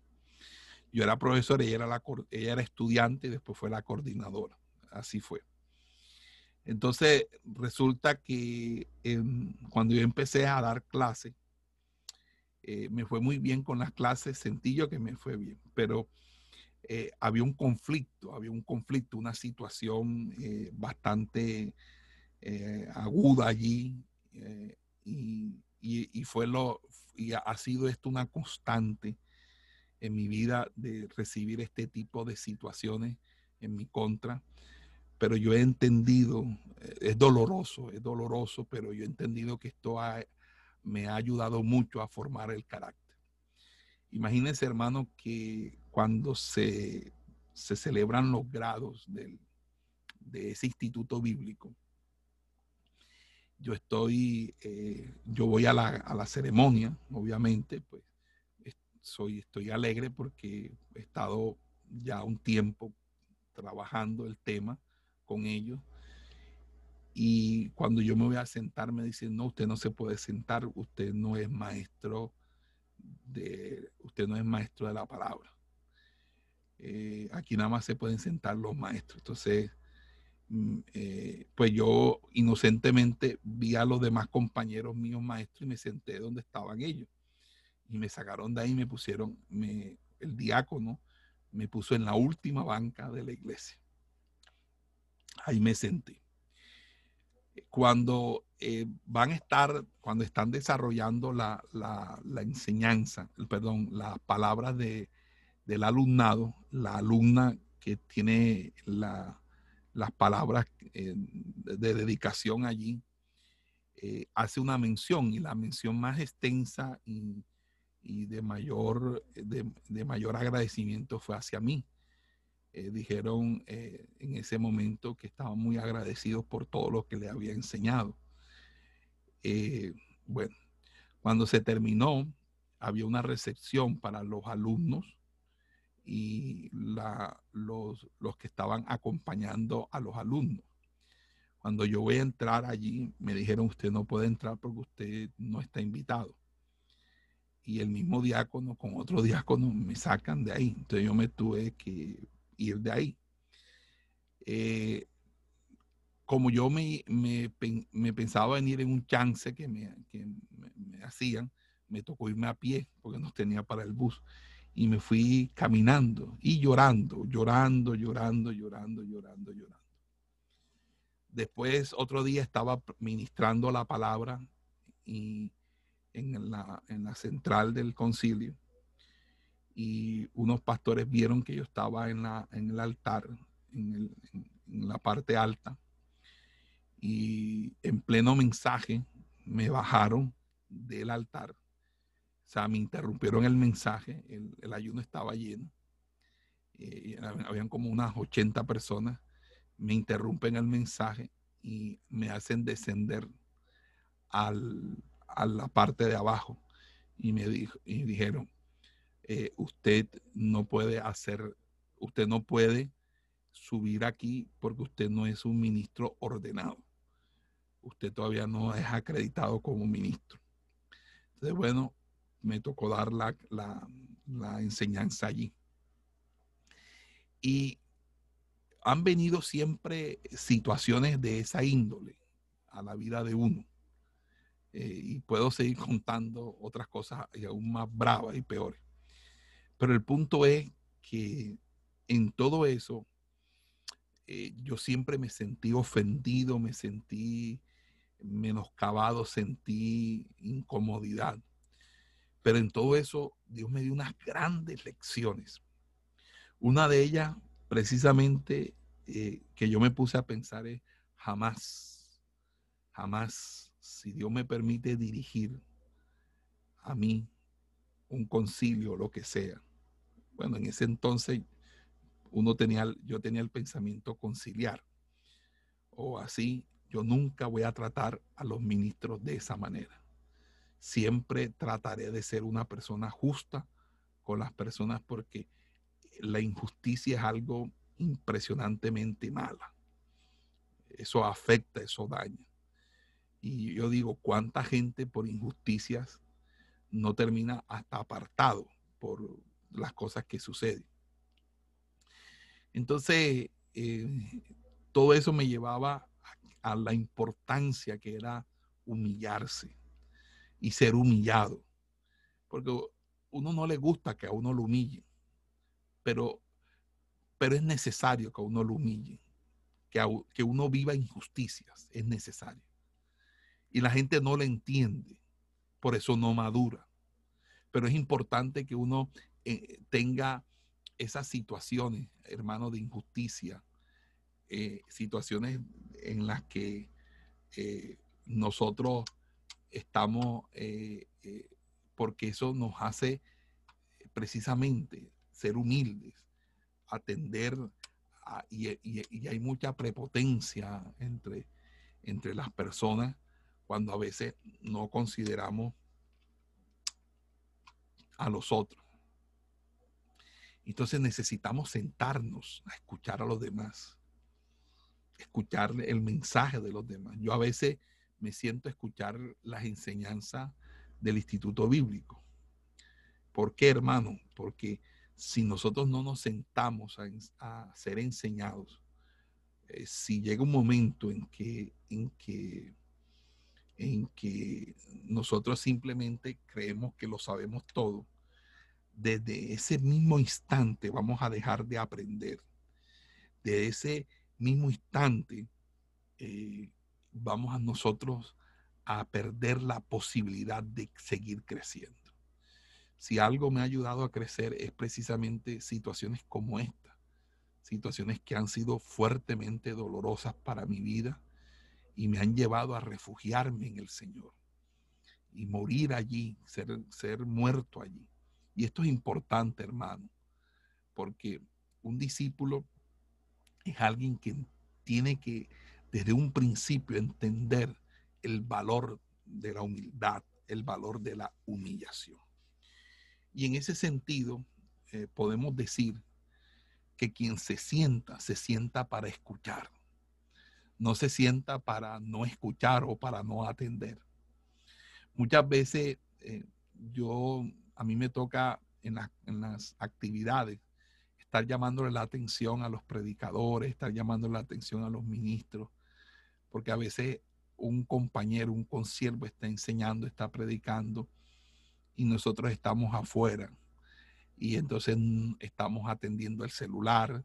Yo era profesor, ella era, la, ella era estudiante y después fue la coordinadora. Así fue. Entonces, resulta que em, cuando yo empecé a dar clase, eh, me fue muy bien con las clases, sentí yo que me fue bien, pero eh, había un conflicto, había un conflicto, una situación eh, aguda allí y, y, fue lo, y ha sido esto una constante en mi vida de recibir este tipo de situaciones en mi contra pero yo he entendido, es doloroso, es doloroso, pero yo he entendido que esto me ha ayudado mucho a formar el carácter. Imagínense, hermano, que cuando se, se celebran los grados del, de ese instituto bíblico, yo estoy, eh, yo voy a la, a la, ceremonia, obviamente, pues soy, estoy alegre porque he estado ya un tiempo trabajando el tema con ellos y cuando yo me voy a sentar, me dicen, no, usted no se puede sentar, usted no es maestro de, usted no es maestro de la palabra. Eh, aquí nada más se pueden sentar los maestros. Entonces, eh, pues yo inocentemente vi a los demás compañeros míos maestros y me senté donde estaban ellos. Y me sacaron de ahí me pusieron, me, el diácono me puso en la última banca de la iglesia. Ahí me senté cuando eh, van a estar, cuando están desarrollando la, enseñanza, perdón, las palabras de, del alumnado, la alumna que tiene las palabras eh, de dedicación allí, eh, hace una mención y la mención más extensa y, de, mayor, de mayor agradecimiento fue hacia mí. Eh, dijeron en ese momento que estaban muy agradecidos por todo lo que le había enseñado. Bueno, cuando se terminó, había una recepción para los alumnos y los, los que estaban acompañando a los alumnos. Cuando yo voy a entrar allí, me dijeron, usted no puede entrar porque usted no está invitado. Y el mismo diácono con otro [LAUGHS] diácono me sacan de ahí. Entonces yo me tuve que ir de ahí. Eh, como yo me, me, pensaba venir en un chance que, me, me, hacían, me tocó irme a pie porque no tenía para el bus. Y me fui caminando y llorando, llorando, llorando, llorando, llorando, llorando. Después, otro día estaba ministrando la palabra y en la, en la central del concilio y unos pastores vieron que yo estaba en, la, en el altar, en, en la parte alta, y en pleno mensaje me bajaron del altar. Sea, me interrumpieron el mensaje, el, ayuno estaba lleno. Eh, habían como unas 80 personas. Me interrumpen el mensaje y me hacen descender al, a la parte de abajo. Y me dijo, y dijeron, eh, usted no puede hacer, usted no puede subir aquí porque usted no es un ministro ordenado usted todavía no es acreditado como ministro. Entonces, bueno, me tocó dar la, la, enseñanza allí. Y han venido siempre situaciones de esa índole a la vida de uno. Eh, y puedo seguir contando otras cosas aún más bravas y peores. Pero el punto es que en todo eso, eh, yo siempre me sentí ofendido, me sentí menoscabado, sentí incomodidad. Pero en todo eso, Dios me dio unas grandes lecciones. Una de ellas, precisamente, eh, que yo me puse a pensar es, jamás, jamás, si Dios me permite dirigir a mí un concilio, lo que sea. Bueno, en ese entonces uno tenía, yo tenía el pensamiento conciliar. O así, yo nunca voy a tratar a los ministros de esa manera. Siempre trataré de ser una persona justa con las personas porque la injusticia es algo impresionantemente mala. Eso afecta, eso daña. Y yo digo, ¿cuánta gente por injusticias no termina hasta apartado por las cosas que suceden? Entonces, eh, todo eso me llevaba a la importancia que era humillarse y ser humillado. Porque uno no le gusta que a uno lo humille, pero, pero es necesario que a uno lo humille, que, que uno viva injusticias, es necesario. Y la gente no le entiende, por eso no madura. Pero es importante que uno eh, tenga esas situaciones, hermano, de injusticia, eh, situaciones en las que eh, nosotros estamos, eh, porque eso nos hace precisamente ser humildes, atender, y, hay mucha prepotencia entre, entre las personas cuando a veces no consideramos a los otros. Entonces necesitamos sentarnos a escuchar a los demás escuchar el mensaje de los demás. Yo a veces me siento a escuchar las enseñanzas del Instituto Bíblico. ¿Por qué, hermano? Porque si nosotros no nos sentamos a, ser enseñados, eh, si llega un momento en que, en que, en que nosotros simplemente creemos que lo sabemos todo, desde ese mismo instante vamos a dejar de aprender. De ese mismo instante eh, vamos a nosotros a perder la posibilidad de seguir creciendo. Si algo me ha ayudado a crecer es precisamente situaciones como esta, situaciones que han sido fuertemente dolorosas para mi vida y me han llevado a refugiarme en el Señor y morir allí, ser, ser muerto allí. Y esto es importante, hermano, porque un discípulo es alguien que tiene que desde un principio entender el valor de la humildad, el valor de la humillación. Y en ese sentido, eh, podemos decir que quien se sienta, se sienta para escuchar. No se sienta para no escuchar o para no atender. Muchas veces eh, yo, a mí me toca en, en las actividades estar llamándole la atención a los predicadores, estar llamando la atención a los ministros, porque a veces un compañero, un consiervo está enseñando, está predicando y nosotros estamos afuera. Y entonces estamos atendiendo el celular,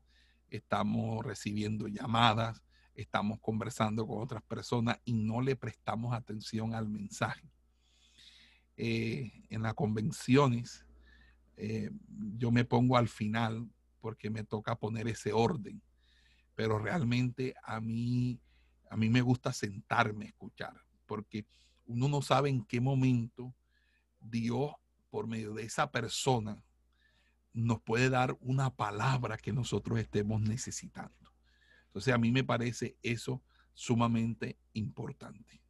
estamos recibiendo llamadas, estamos conversando con otras personas y no le prestamos atención al mensaje. Eh, en las convenciones, eh, yo me pongo al final porque me toca poner ese orden, pero realmente a mí a mí me gusta sentarme a escuchar, porque uno no sabe en qué momento Dios, por medio de esa persona, nos puede dar una palabra que nosotros estemos necesitando. Entonces a mí me parece eso sumamente importante.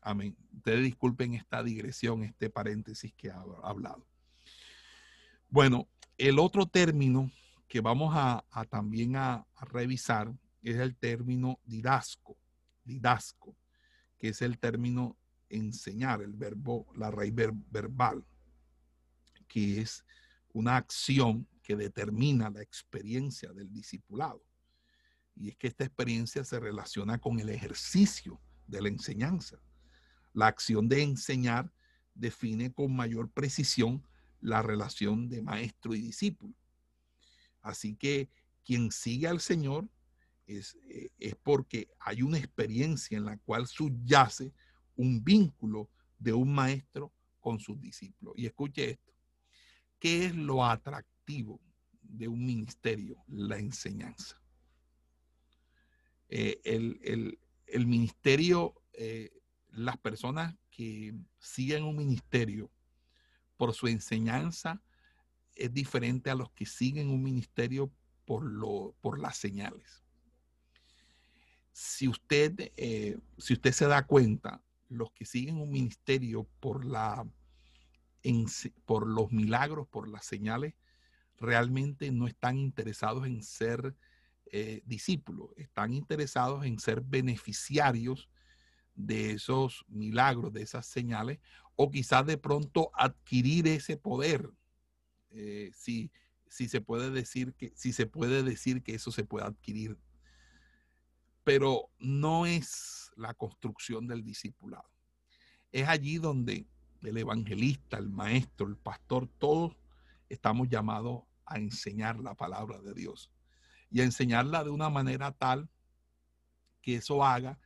Amén. Ustedes disculpen esta digresión, este paréntesis que he hablado. Bueno, el otro término que vamos a, también a, a, revisar es el término didasco didasco, que es el término enseñar, el verbo, la raíz verbal, que es una acción que determina la experiencia del discipulado. Y es que esta experiencia se relaciona con el ejercicio de la enseñanza. La acción de enseñar define con mayor precisión la relación de maestro y discípulo. Así que quien sigue al Señor eh, es, porque hay una experiencia en la cual subyace un vínculo de un maestro con sus discípulos. Y escuche esto, ¿qué es lo atractivo de un ministerio? La enseñanza. Eh, el, ministerio, eh, las personas que siguen un ministerio por su enseñanza es diferente a los que siguen un ministerio por, lo, por las señales si usted, eh, si usted se da cuenta, los que siguen un ministerio por, la, por los milagros, por las señales, realmente no están interesados en ser eh, discípulos, están interesados en ser beneficiarios de esos milagros, de esas señales, o quizás de pronto adquirir ese poder. Eh, si, si, se puede decir que, si se puede decir que eso se puede adquirir pero no es la construcción del discipulado. Es allí donde el evangelista, el maestro, el pastor, todos estamos llamados a enseñar la palabra de Dios y a enseñarla de una manera tal que eso haga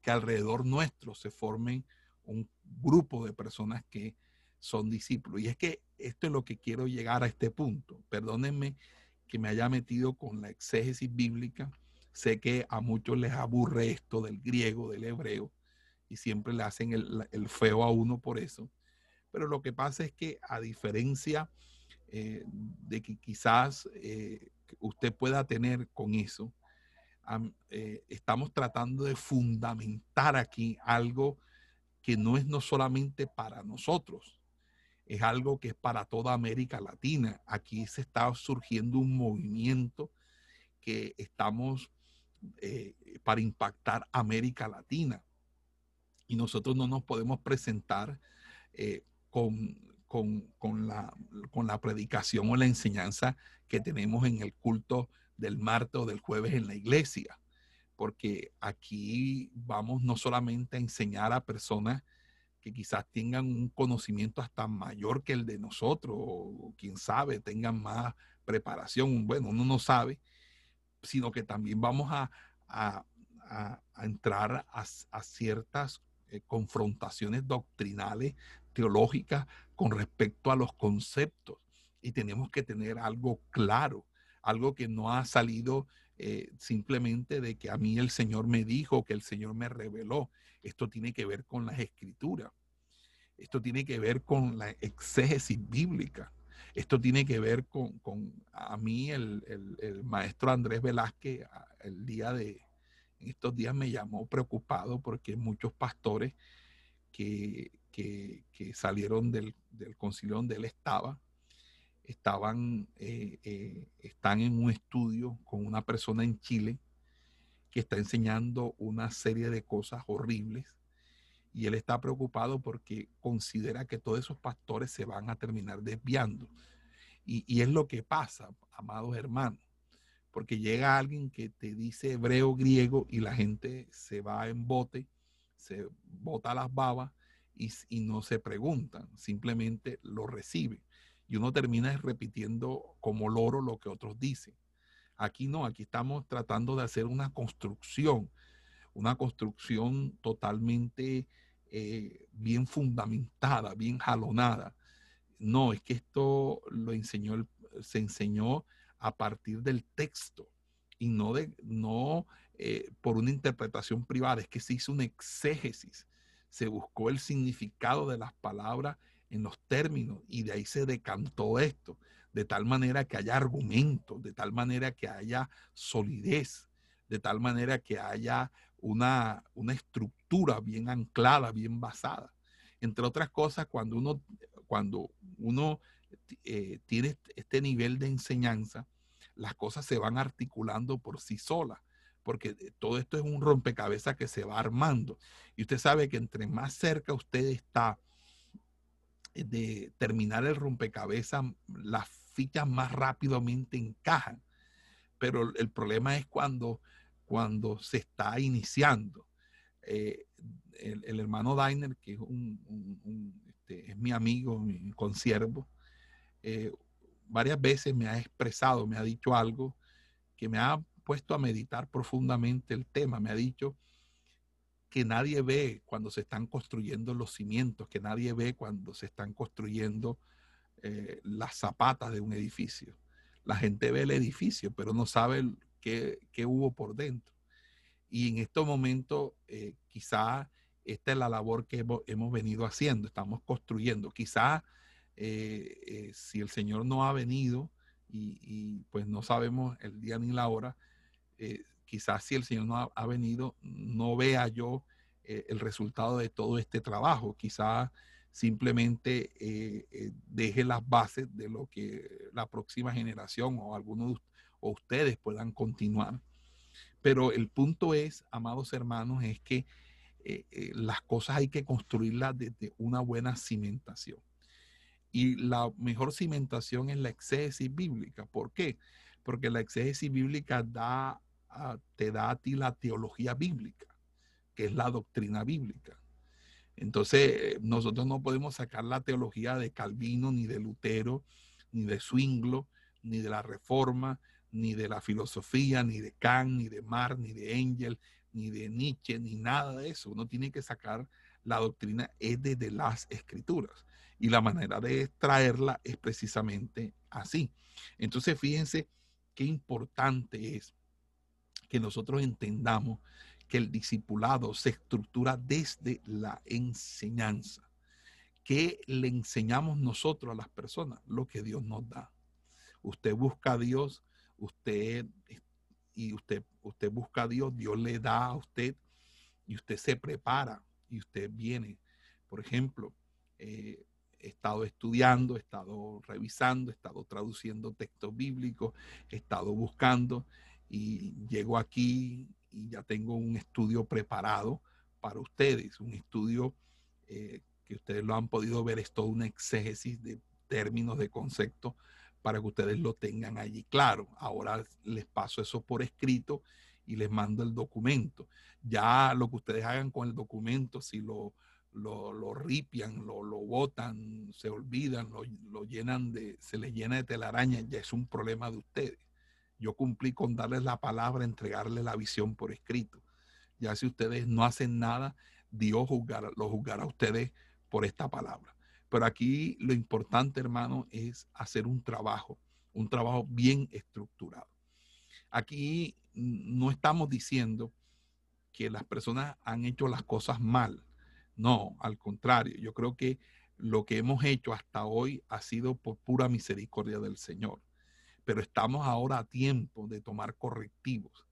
que alrededor nuestro se formen un grupo de personas que son discípulos. Y es que esto es lo que quiero llegar a este punto. Perdónenme que me haya metido con la exégesis bíblica Sé que a muchos les aburre esto del griego, del hebreo, y siempre le hacen el, feo a uno por eso. Pero lo que pasa es que a diferencia eh, de que quizás eh, usted pueda tener con eso, eh, estamos tratando de fundamentar aquí algo que no es no solamente para nosotros, es algo que es para toda América Latina. Aquí se está surgiendo un movimiento que estamos eh, para impactar América Latina. Y nosotros no nos podemos presentar eh, con, con, la, con la predicación o la enseñanza que tenemos en el culto del martes o del jueves en la iglesia, porque aquí vamos no solamente a enseñar a personas que quizás tengan un conocimiento hasta mayor que el de nosotros, o quién sabe, tengan más preparación, bueno, uno no sabe, sino que también vamos a, entrar a, ciertas eh, confrontaciones doctrinales, teológicas con respecto a los conceptos. Y tenemos que tener algo claro, algo que no ha salido eh, simplemente de que a mí el Señor me dijo, que el Señor me reveló. Esto tiene que ver con las escrituras. Esto tiene que ver con la exégesis bíblica. Esto tiene que ver con, a mí, el, maestro Andrés Velázquez, el día de, estos días me llamó preocupado porque muchos pastores que, salieron del, concilio donde él estaba, estaban, eh, eh, están en un estudio con una persona en Chile que está enseñando una serie de cosas horribles y él está preocupado porque considera que todos esos pastores se van a terminar desviando. Y, y es lo que pasa, amados hermanos, porque llega alguien que te dice hebreo, griego y la gente se va en bote, se bota las babas y, y no se preguntan, simplemente lo recibe y uno termina repitiendo como loro lo que otros dicen. Aquí no, aquí estamos tratando de hacer una construcción, una construcción totalmente eh, bien fundamentada, bien jalonada. No, es que esto lo enseñó, se enseñó a partir del texto y no, de, no eh, por una interpretación privada, es que se hizo un exégesis, se buscó el significado de las palabras en los términos y de ahí se decantó esto, de tal manera que haya argumentos, de tal manera que haya solidez, de tal manera que haya una, una estructura bien anclada, bien basada. Entre otras cosas, cuando uno, cuando uno eh, tiene este nivel de enseñanza, las cosas se van articulando por sí solas, porque todo esto es un rompecabezas que se va armando. Y usted sabe que entre más cerca usted está de terminar el rompecabezas, las fichas más rápidamente encajan. Pero el problema es cuando, cuando se está iniciando. Eh, el, hermano Dainer, que es, un, este, es mi amigo, mi consiervo, eh, varias veces me ha expresado, me ha dicho algo que me ha puesto a meditar profundamente el tema. Me ha dicho, que nadie ve cuando se están construyendo los cimientos, que nadie ve cuando se están construyendo eh, las zapatas de un edificio. La gente ve el edificio, pero no sabe qué, hubo por dentro. Y en estos momentos, eh, quizá esta es la labor que hemos, venido haciendo, estamos construyendo. Quizá eh, si el Señor no ha venido y, pues no sabemos el día ni la hora, quizás si el Señor no ha, venido, no vea yo eh, el resultado de todo este trabajo. Quizás simplemente eh, eh, deje las bases de lo que la próxima generación o algunos o ustedes puedan continuar. Pero el punto es, amados hermanos, es que las cosas hay que construirlas desde una buena cimentación. Y la mejor cimentación es la exégesis bíblica. ¿Por qué? Porque la exégesis bíblica da te da a ti la teología bíblica, que es la doctrina bíblica. Entonces, nosotros no podemos sacar la teología de Calvino, ni de Lutero, ni de Zwinglo, ni de la Reforma, ni de la filosofía, ni de Kant, ni de Marx, ni de Engel, ni de Nietzsche, ni nada de eso. Uno tiene que sacar la doctrina es desde las escrituras. Y la manera de extraerla es precisamente así. Entonces, fíjense qué importante es que nosotros entendamos que el discipulado se estructura desde la enseñanza. ¿Qué le enseñamos nosotros a las personas? Lo que Dios nos da. Usted busca a Dios, usted y usted, usted busca a Dios, Dios le da a usted y usted se prepara y usted viene. Por ejemplo, eh, he estado estudiando, he estado revisando, he estado traduciendo textos bíblicos, he estado buscando y llego aquí y ya tengo un estudio preparado para ustedes, un estudio eh, que ustedes lo han podido ver, es todo una exégesis de términos, de conceptos, para que ustedes lo tengan allí claro. Ahora les paso eso por escrito y les mando el documento. Ya lo que ustedes hagan con el documento, si lo, lo, lo ripian, lo, lo botan, se olvidan, lo llenan de, se les llena de telaraña, ya es un problema de ustedes. Yo cumplí con darles la palabra, entregarles la visión por escrito. Ya si ustedes no hacen nada, Dios juzgará, lo juzgará a ustedes por esta palabra. Pero aquí lo importante, hermano, es hacer un trabajo, un trabajo bien estructurado. Aquí no estamos diciendo que las personas han hecho las cosas mal. No, al contrario, yo creo que lo que hemos hecho hasta hoy ha sido por pura misericordia del Señor pero estamos ahora a tiempo de tomar correctivos,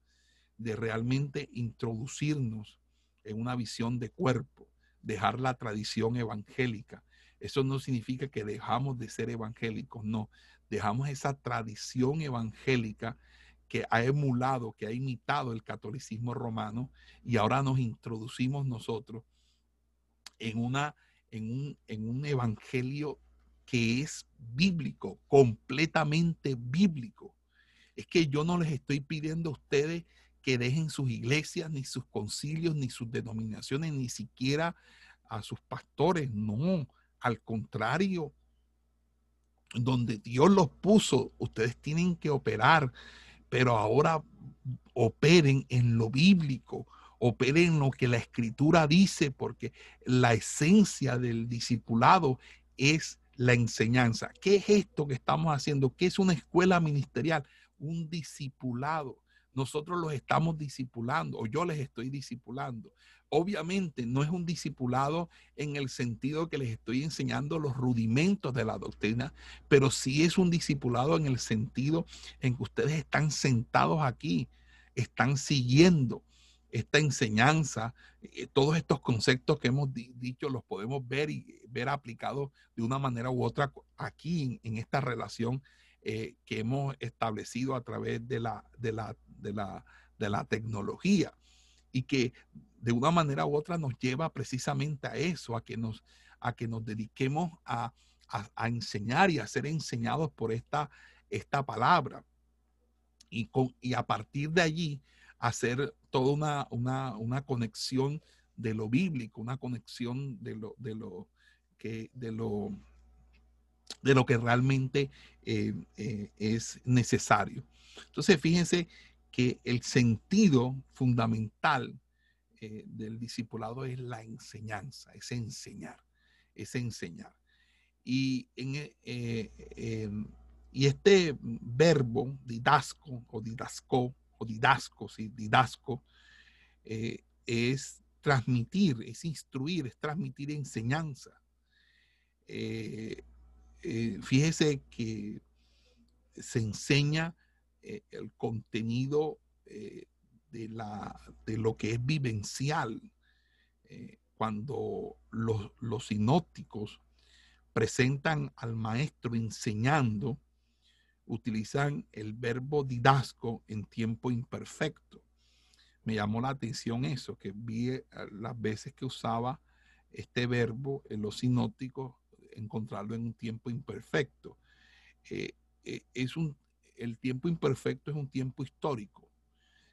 de realmente introducirnos en una visión de cuerpo, dejar la tradición evangélica. Eso no significa que dejamos de ser evangélicos, no. Dejamos esa tradición evangélica que ha emulado, que ha imitado el catolicismo romano y ahora nos introducimos nosotros en, una, en, un, en un evangelio que es bíblico, completamente bíblico. Es que yo no les estoy pidiendo a ustedes que dejen sus iglesias, ni sus concilios, ni sus denominaciones, ni siquiera a sus pastores. No, al contrario, donde Dios los puso, ustedes tienen que operar, pero ahora operen en lo bíblico, operen en lo que la escritura dice, porque la esencia del discipulado es la enseñanza. ¿Qué es esto que estamos haciendo? ¿Qué es una escuela ministerial? Un discipulado. Nosotros los estamos discipulando o yo les estoy discipulando. Obviamente no es un discipulado en el sentido que les estoy enseñando los rudimentos de la doctrina, pero sí es un discipulado en el sentido en que ustedes están sentados aquí, están siguiendo esta enseñanza, eh, todos estos conceptos que hemos dicho los podemos ver y ver aplicados de una manera u otra aquí en, esta relación eh, que hemos establecido a través de la, de la, de la, de la tecnología y que de una manera u otra nos lleva precisamente a eso, a que nos, a que nos dediquemos a, enseñar y a ser enseñados por esta, esta palabra. Y, con, y a partir de allí, hacer toda una, conexión de lo bíblico, una conexión de lo, de lo de lo, de lo que realmente eh, eh, es necesario. Entonces, fíjense que el sentido fundamental eh, del discipulado es la enseñanza, es enseñar, es enseñar. Y, en, y este verbo, didasco o didasco, o didasco, ¿sí? didasco, es transmitir, es instruir, es transmitir enseñanza. Eh, eh, fíjese que se enseña el contenido de, la, de lo que es vivencial. cuando los, los sinópticos presentan al maestro enseñando, utilizan el verbo didasco en tiempo imperfecto. Me llamó la atención eso, que vi eh, las veces que usaba este verbo en los sinópticos, encontrarlo en un tiempo imperfecto. Eh, eh, es un, el tiempo imperfecto es un tiempo histórico.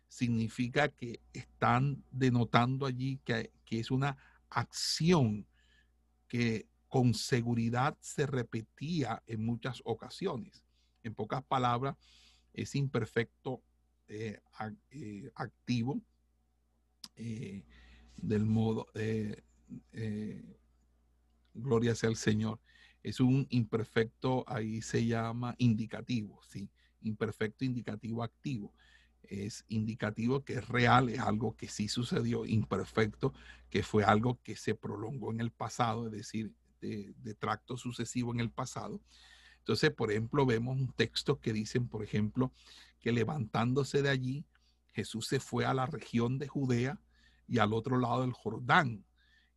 Significa que están denotando allí que, que es una acción que con seguridad se repetía en muchas ocasiones. En pocas palabras, es imperfecto eh, activo del modo, gloria sea el Señor. Es un imperfecto, ahí se llama indicativo, ¿sí? Imperfecto indicativo activo. Es indicativo que es real, es algo que sí sucedió, imperfecto, que fue algo que se prolongó en el pasado, es decir, de tracto sucesivo en el pasado entonces, por ejemplo, vemos un texto que dicen, por ejemplo, que levantándose de allí, Jesús se fue a la región de Judea y al otro lado del Jordán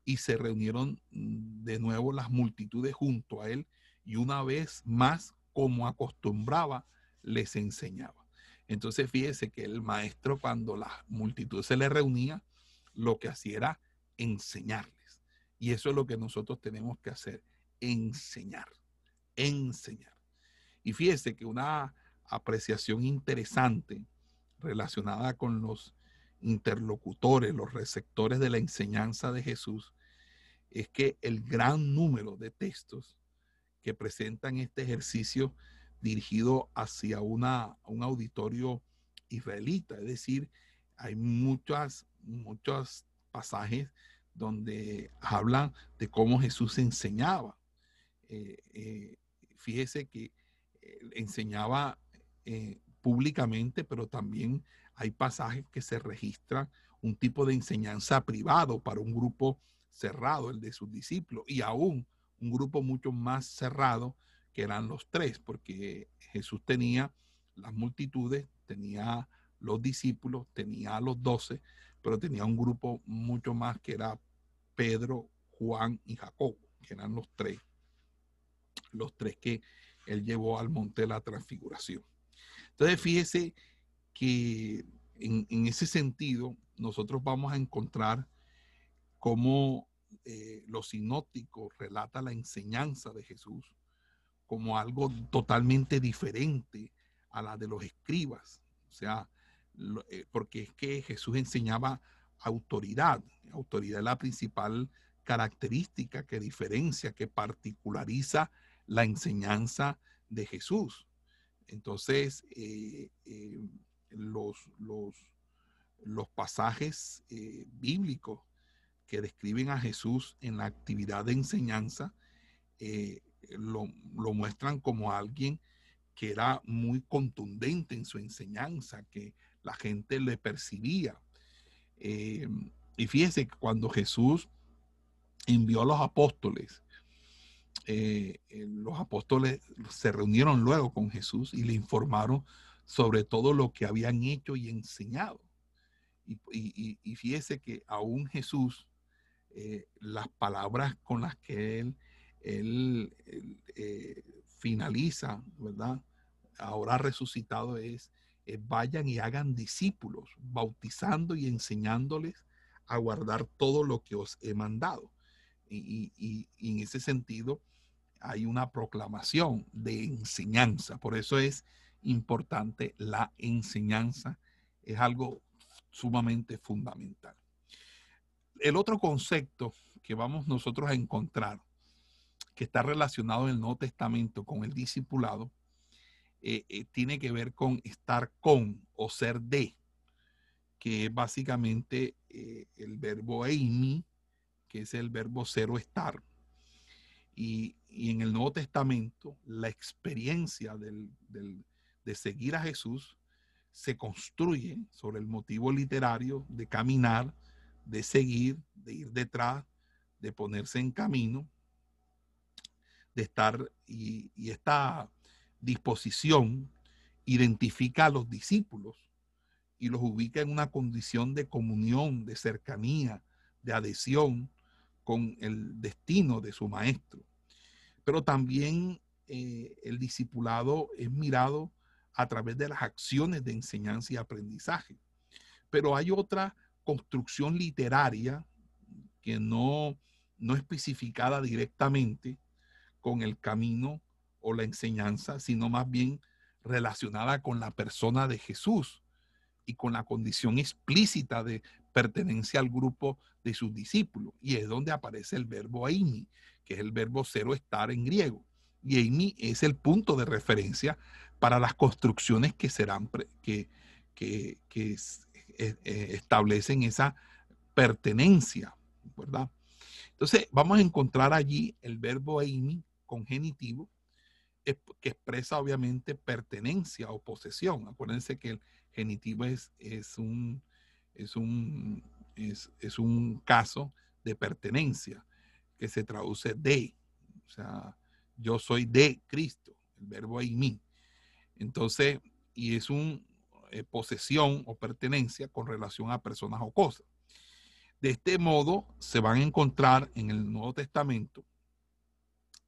y se reunieron mm, de nuevo las multitudes junto a él y una vez más, como acostumbraba, les enseñaba. Entonces, fíjese que el maestro cuando la multitud se le reunía, lo que hacía era enseñarles. Y eso es lo que nosotros tenemos que hacer, enseñar enseñar. Y fíjese que una apreciación interesante relacionada con los interlocutores, los receptores de la enseñanza de Jesús, es que el gran número de textos que presentan este ejercicio dirigido hacia una, un auditorio israelita, es decir, hay muchas, muchos pasajes donde hablan de cómo Jesús enseñaba. Eh, eh, fíjese que eh, enseñaba públicamente, pero también hay pasajes que se registran un tipo de enseñanza privado para un grupo cerrado, el de sus discípulos, y aún un grupo mucho más cerrado que eran los tres, porque Jesús tenía las multitudes, tenía los discípulos, tenía a los doce, pero tenía un grupo mucho más que era Pedro, Juan y Jacobo, que eran los tres los tres que él llevó al monte de la transfiguración. Entonces, fíjese que en, ese sentido, nosotros vamos a encontrar cómo eh, los sinópticos relata la enseñanza de Jesús como algo totalmente diferente a la de los escribas. O sea, eh, porque es que Jesús enseñaba autoridad. Autoridad es la principal característica que diferencia, que particulariza la enseñanza de Jesús. Entonces, eh, los, los, los, pasajes bíblicos que describen a Jesús en la actividad de enseñanza lo, lo muestran como alguien que era muy contundente en su enseñanza, que la gente le percibía. Eh, y fíjese que cuando Jesús envió a los apóstoles, eh, eh, los apóstoles se reunieron luego con Jesús y le informaron sobre todo lo que habían hecho y enseñado. Y, fíjese que aún Jesús, las palabras con las que él, él, finaliza, ¿verdad? Ahora resucitado es eh, vayan y hagan discípulos, bautizando y enseñándoles a guardar todo lo que os he mandado. Y, en ese sentido hay una proclamación de enseñanza. Por eso es importante la enseñanza. Es algo sumamente fundamental. El otro concepto que vamos nosotros a encontrar, que está relacionado en el Nuevo Testamento con el discipulado, eh, eh, tiene que ver con estar con o ser de, que es básicamente eh, el verbo eimi, que es el verbo cero estar. Y, en el Nuevo Testamento, la experiencia de seguir a Jesús se construye sobre el motivo literario de caminar, de seguir, de ir detrás, de ponerse en camino, de estar y, esta disposición identifica a los discípulos y los ubica en una condición de comunión, de cercanía, de adhesión con el destino de su maestro. Pero también eh, el discipulado es mirado a través de las acciones de enseñanza y aprendizaje. Pero hay otra construcción literaria que no, no especificada directamente con el camino o la enseñanza, sino más bien relacionada con la persona de Jesús y con la condición explícita de pertenencia al grupo de sus discípulos. Y es donde aparece el verbo eimi, que es el verbo cero estar en griego. Y eimi es el punto de referencia para las construcciones que serán, que, que, que eh, establecen esa pertenencia, ¿verdad? Entonces, vamos a encontrar allí el verbo eimi con genitivo, que expresa obviamente pertenencia o posesión. Acuérdense que el genitivo es, es, un, es, un, es, un caso de pertenencia que se traduce de. O sea, yo soy de Cristo, el verbo en. Entonces, y es una eh, posesión o pertenencia con relación a personas o cosas. De este modo, se van a encontrar en el Nuevo Testamento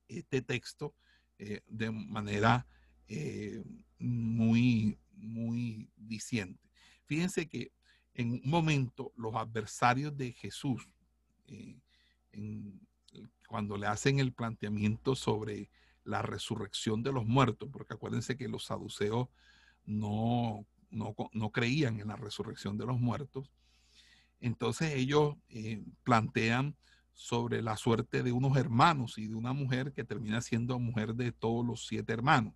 este texto eh, de manera eh, muy, muy diciente. Fíjense que en un momento los adversarios de Jesús, cuando le hacen el planteamiento sobre la resurrección de los muertos, porque acuérdense que los saduceos no, no, creían en la resurrección de los muertos, entonces ellos plantean sobre la suerte de unos hermanos y de una mujer que termina siendo mujer de todos los siete hermanos.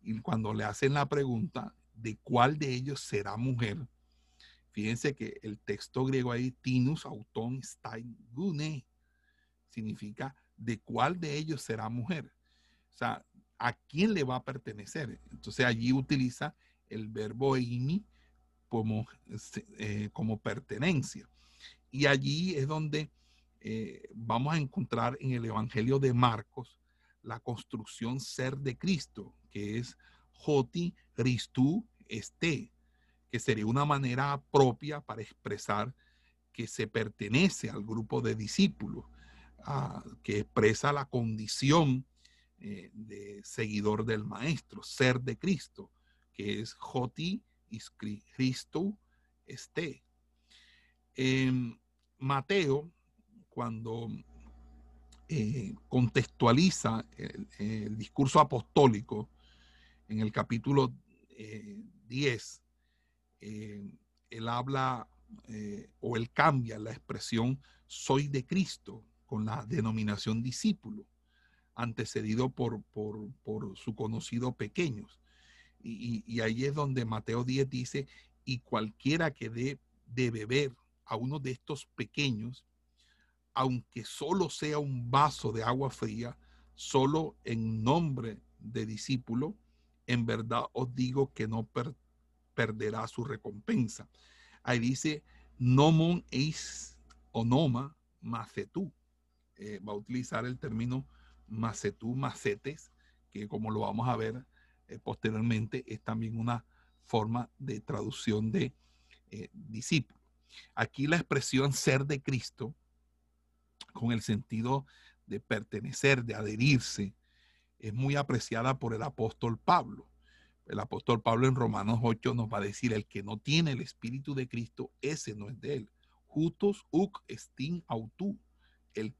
Y cuando le hacen la pregunta de cuál de ellos será mujer, fíjense que el texto griego ahí, tinus auton stein gune, significa de cuál de ellos será mujer. O sea, ¿a quién le va a pertenecer? Entonces allí utiliza el verbo eimi como, eh, como pertenencia. Y allí es donde eh, vamos a encontrar en el Evangelio de Marcos la construcción ser de Cristo, que es Joti Christu este, que sería una manera propia para expresar que se pertenece al grupo de discípulos, ah, que expresa la condición eh, de seguidor del maestro, ser de Cristo, que es Joti Cristo esté. Mateo, cuando eh, contextualiza el, discurso apostólico en el capítulo 10, eh, él habla o él cambia la expresión soy de Cristo con la denominación discípulo, antecedido por, por, su conocido pequeños. Y, ahí es donde Mateo 10 dice, y cualquiera que dé de beber a uno de estos pequeños, aunque solo sea un vaso de agua fría, solo en nombre de discípulo, en verdad os digo que no perderá su recompensa. Ahí dice, nomon eis onoma macetú. Eh, va a utilizar el término macetú, macetes, que como lo vamos a ver eh, posteriormente, es también una forma de traducción de eh, discípulo. Aquí la expresión ser de Cristo, con el sentido de pertenecer, de adherirse, es muy apreciada por el apóstol Pablo. El apóstol Pablo en Romanos 8 nos va a decir, el que no tiene el Espíritu de Cristo, ese no es de él. Justus uc estin autu. El,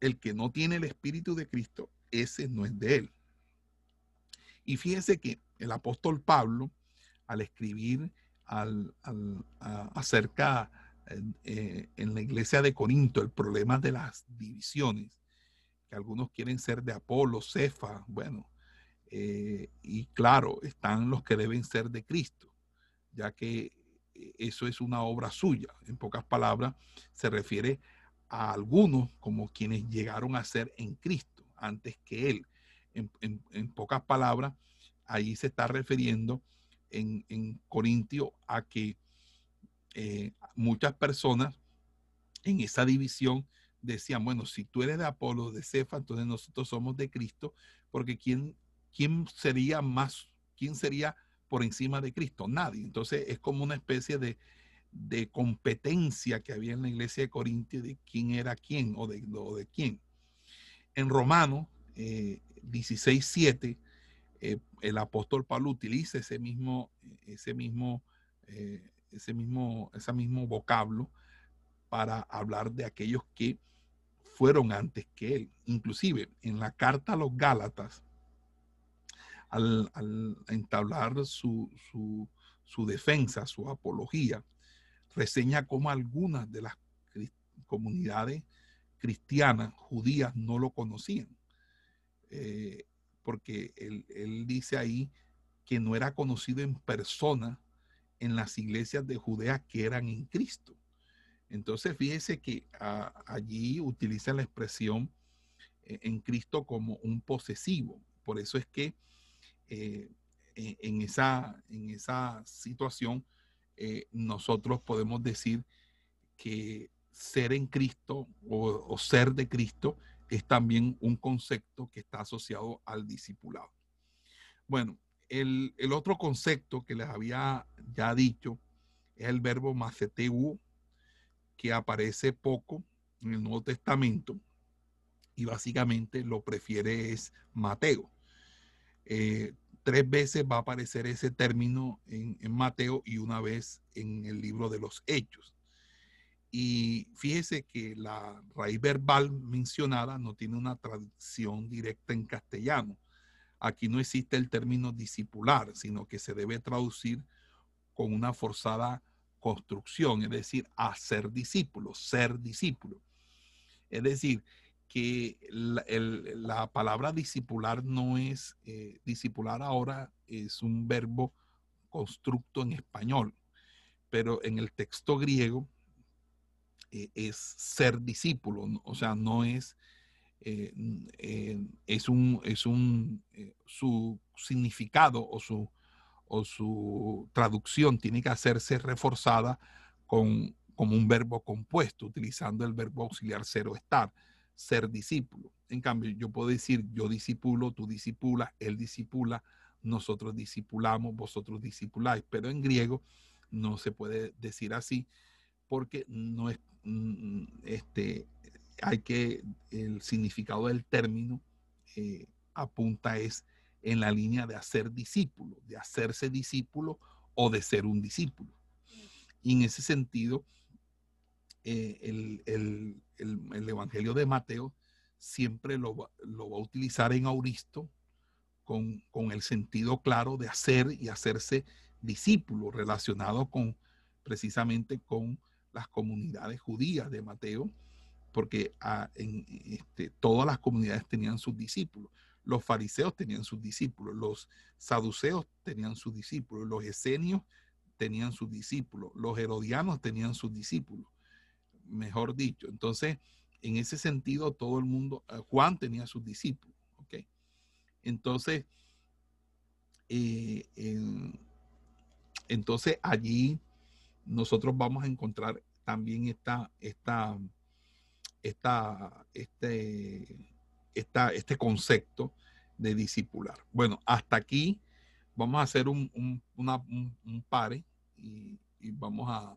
el que no tiene el Espíritu de Cristo, ese no es de él. Y fíjense que el apóstol Pablo, al escribir al, acerca eh, en la iglesia de Corinto el problema de las divisiones, que algunos quieren ser de Apolo, Cefa, bueno, eh, y claro, están los que deben ser de Cristo, ya que eso es una obra suya. En pocas palabras, se refiere a algunos como quienes llegaron a ser en Cristo antes que Él. En, pocas palabras, ahí se está refiriendo en, en Corintio a que eh, muchas personas en esa división decían, bueno, si tú eres de Apolo, de Cefa, entonces nosotros somos de Cristo, porque ¿quién, quién sería más, quién sería por encima de Cristo? Nadie. Entonces es como una especie de, competencia que había en la iglesia de Corintia de quién era quién o de, de quién. En Romano eh, 16, eh, el apóstol Pablo utiliza ese mismo, ese mismo, eh, ese mismo, mismo vocablo para hablar de aquellos que fueron antes que él. Inclusive en la carta a los Gálatas, al, entablar su, defensa, su apología, reseña cómo algunas de las comunidades cristianas, judías, no lo conocían. Eh, porque él, dice ahí que no era conocido en persona en las iglesias de Judea que eran en Cristo. Entonces, fíjese que ah, allí utiliza la expresión eh, en Cristo como un posesivo. Por eso es que eh, en, esa, en esa situación, eh, nosotros podemos decir que ser en Cristo o, ser de Cristo es también un concepto que está asociado al discipulado. Bueno, el, otro concepto que les había ya dicho es el verbo maceteu, que aparece poco en el Nuevo Testamento y básicamente lo prefiere es Mateo. Eh, tres veces va a aparecer ese término en, Mateo y una vez en el libro de los Hechos. Y fíjese que la raíz verbal mencionada no tiene una traducción directa en castellano. Aquí no existe el término discipular, sino que se debe traducir con una forzada construcción, es decir, hacer discípulo, ser discípulo. Es decir, que la, palabra discipular no es, eh, discipular ahora es un verbo constructo en español, pero en el texto griego eh, es ser discípulo, o sea, no es, eh, es un, es un, su significado o su, o su traducción tiene que hacerse reforzada con, como un verbo compuesto, utilizando el verbo auxiliar cero estar ser discípulo. En cambio, yo puedo decir, yo discipulo, tú discipulas, él discipula, nosotros discipulamos, vosotros discipuláis, pero en griego no se puede decir así porque no es, mm, este, hay que, el significado del término eh, apunta es en la línea de hacer discípulo, de hacerse discípulo o de ser un discípulo. Y en ese sentido, eh, el, Evangelio de Mateo siempre lo, va a utilizar en Auristo con, con, el sentido claro de hacer y hacerse discípulo relacionado con precisamente con las comunidades judías de Mateo, porque ah, este, todas las comunidades tenían sus discípulos. Los fariseos tenían sus discípulos, los saduceos tenían sus discípulos, los esenios tenían sus discípulos, los herodianos tenían sus discípulos, mejor dicho. Entonces, en ese sentido, todo el mundo, eh, Juan tenía sus discípulos, ¿ok? Entonces, eh, entonces allí nosotros vamos a encontrar también esta, esta, esta, este, esta, este concepto de discipular. Bueno, hasta aquí vamos a hacer un, un, pare y, vamos a...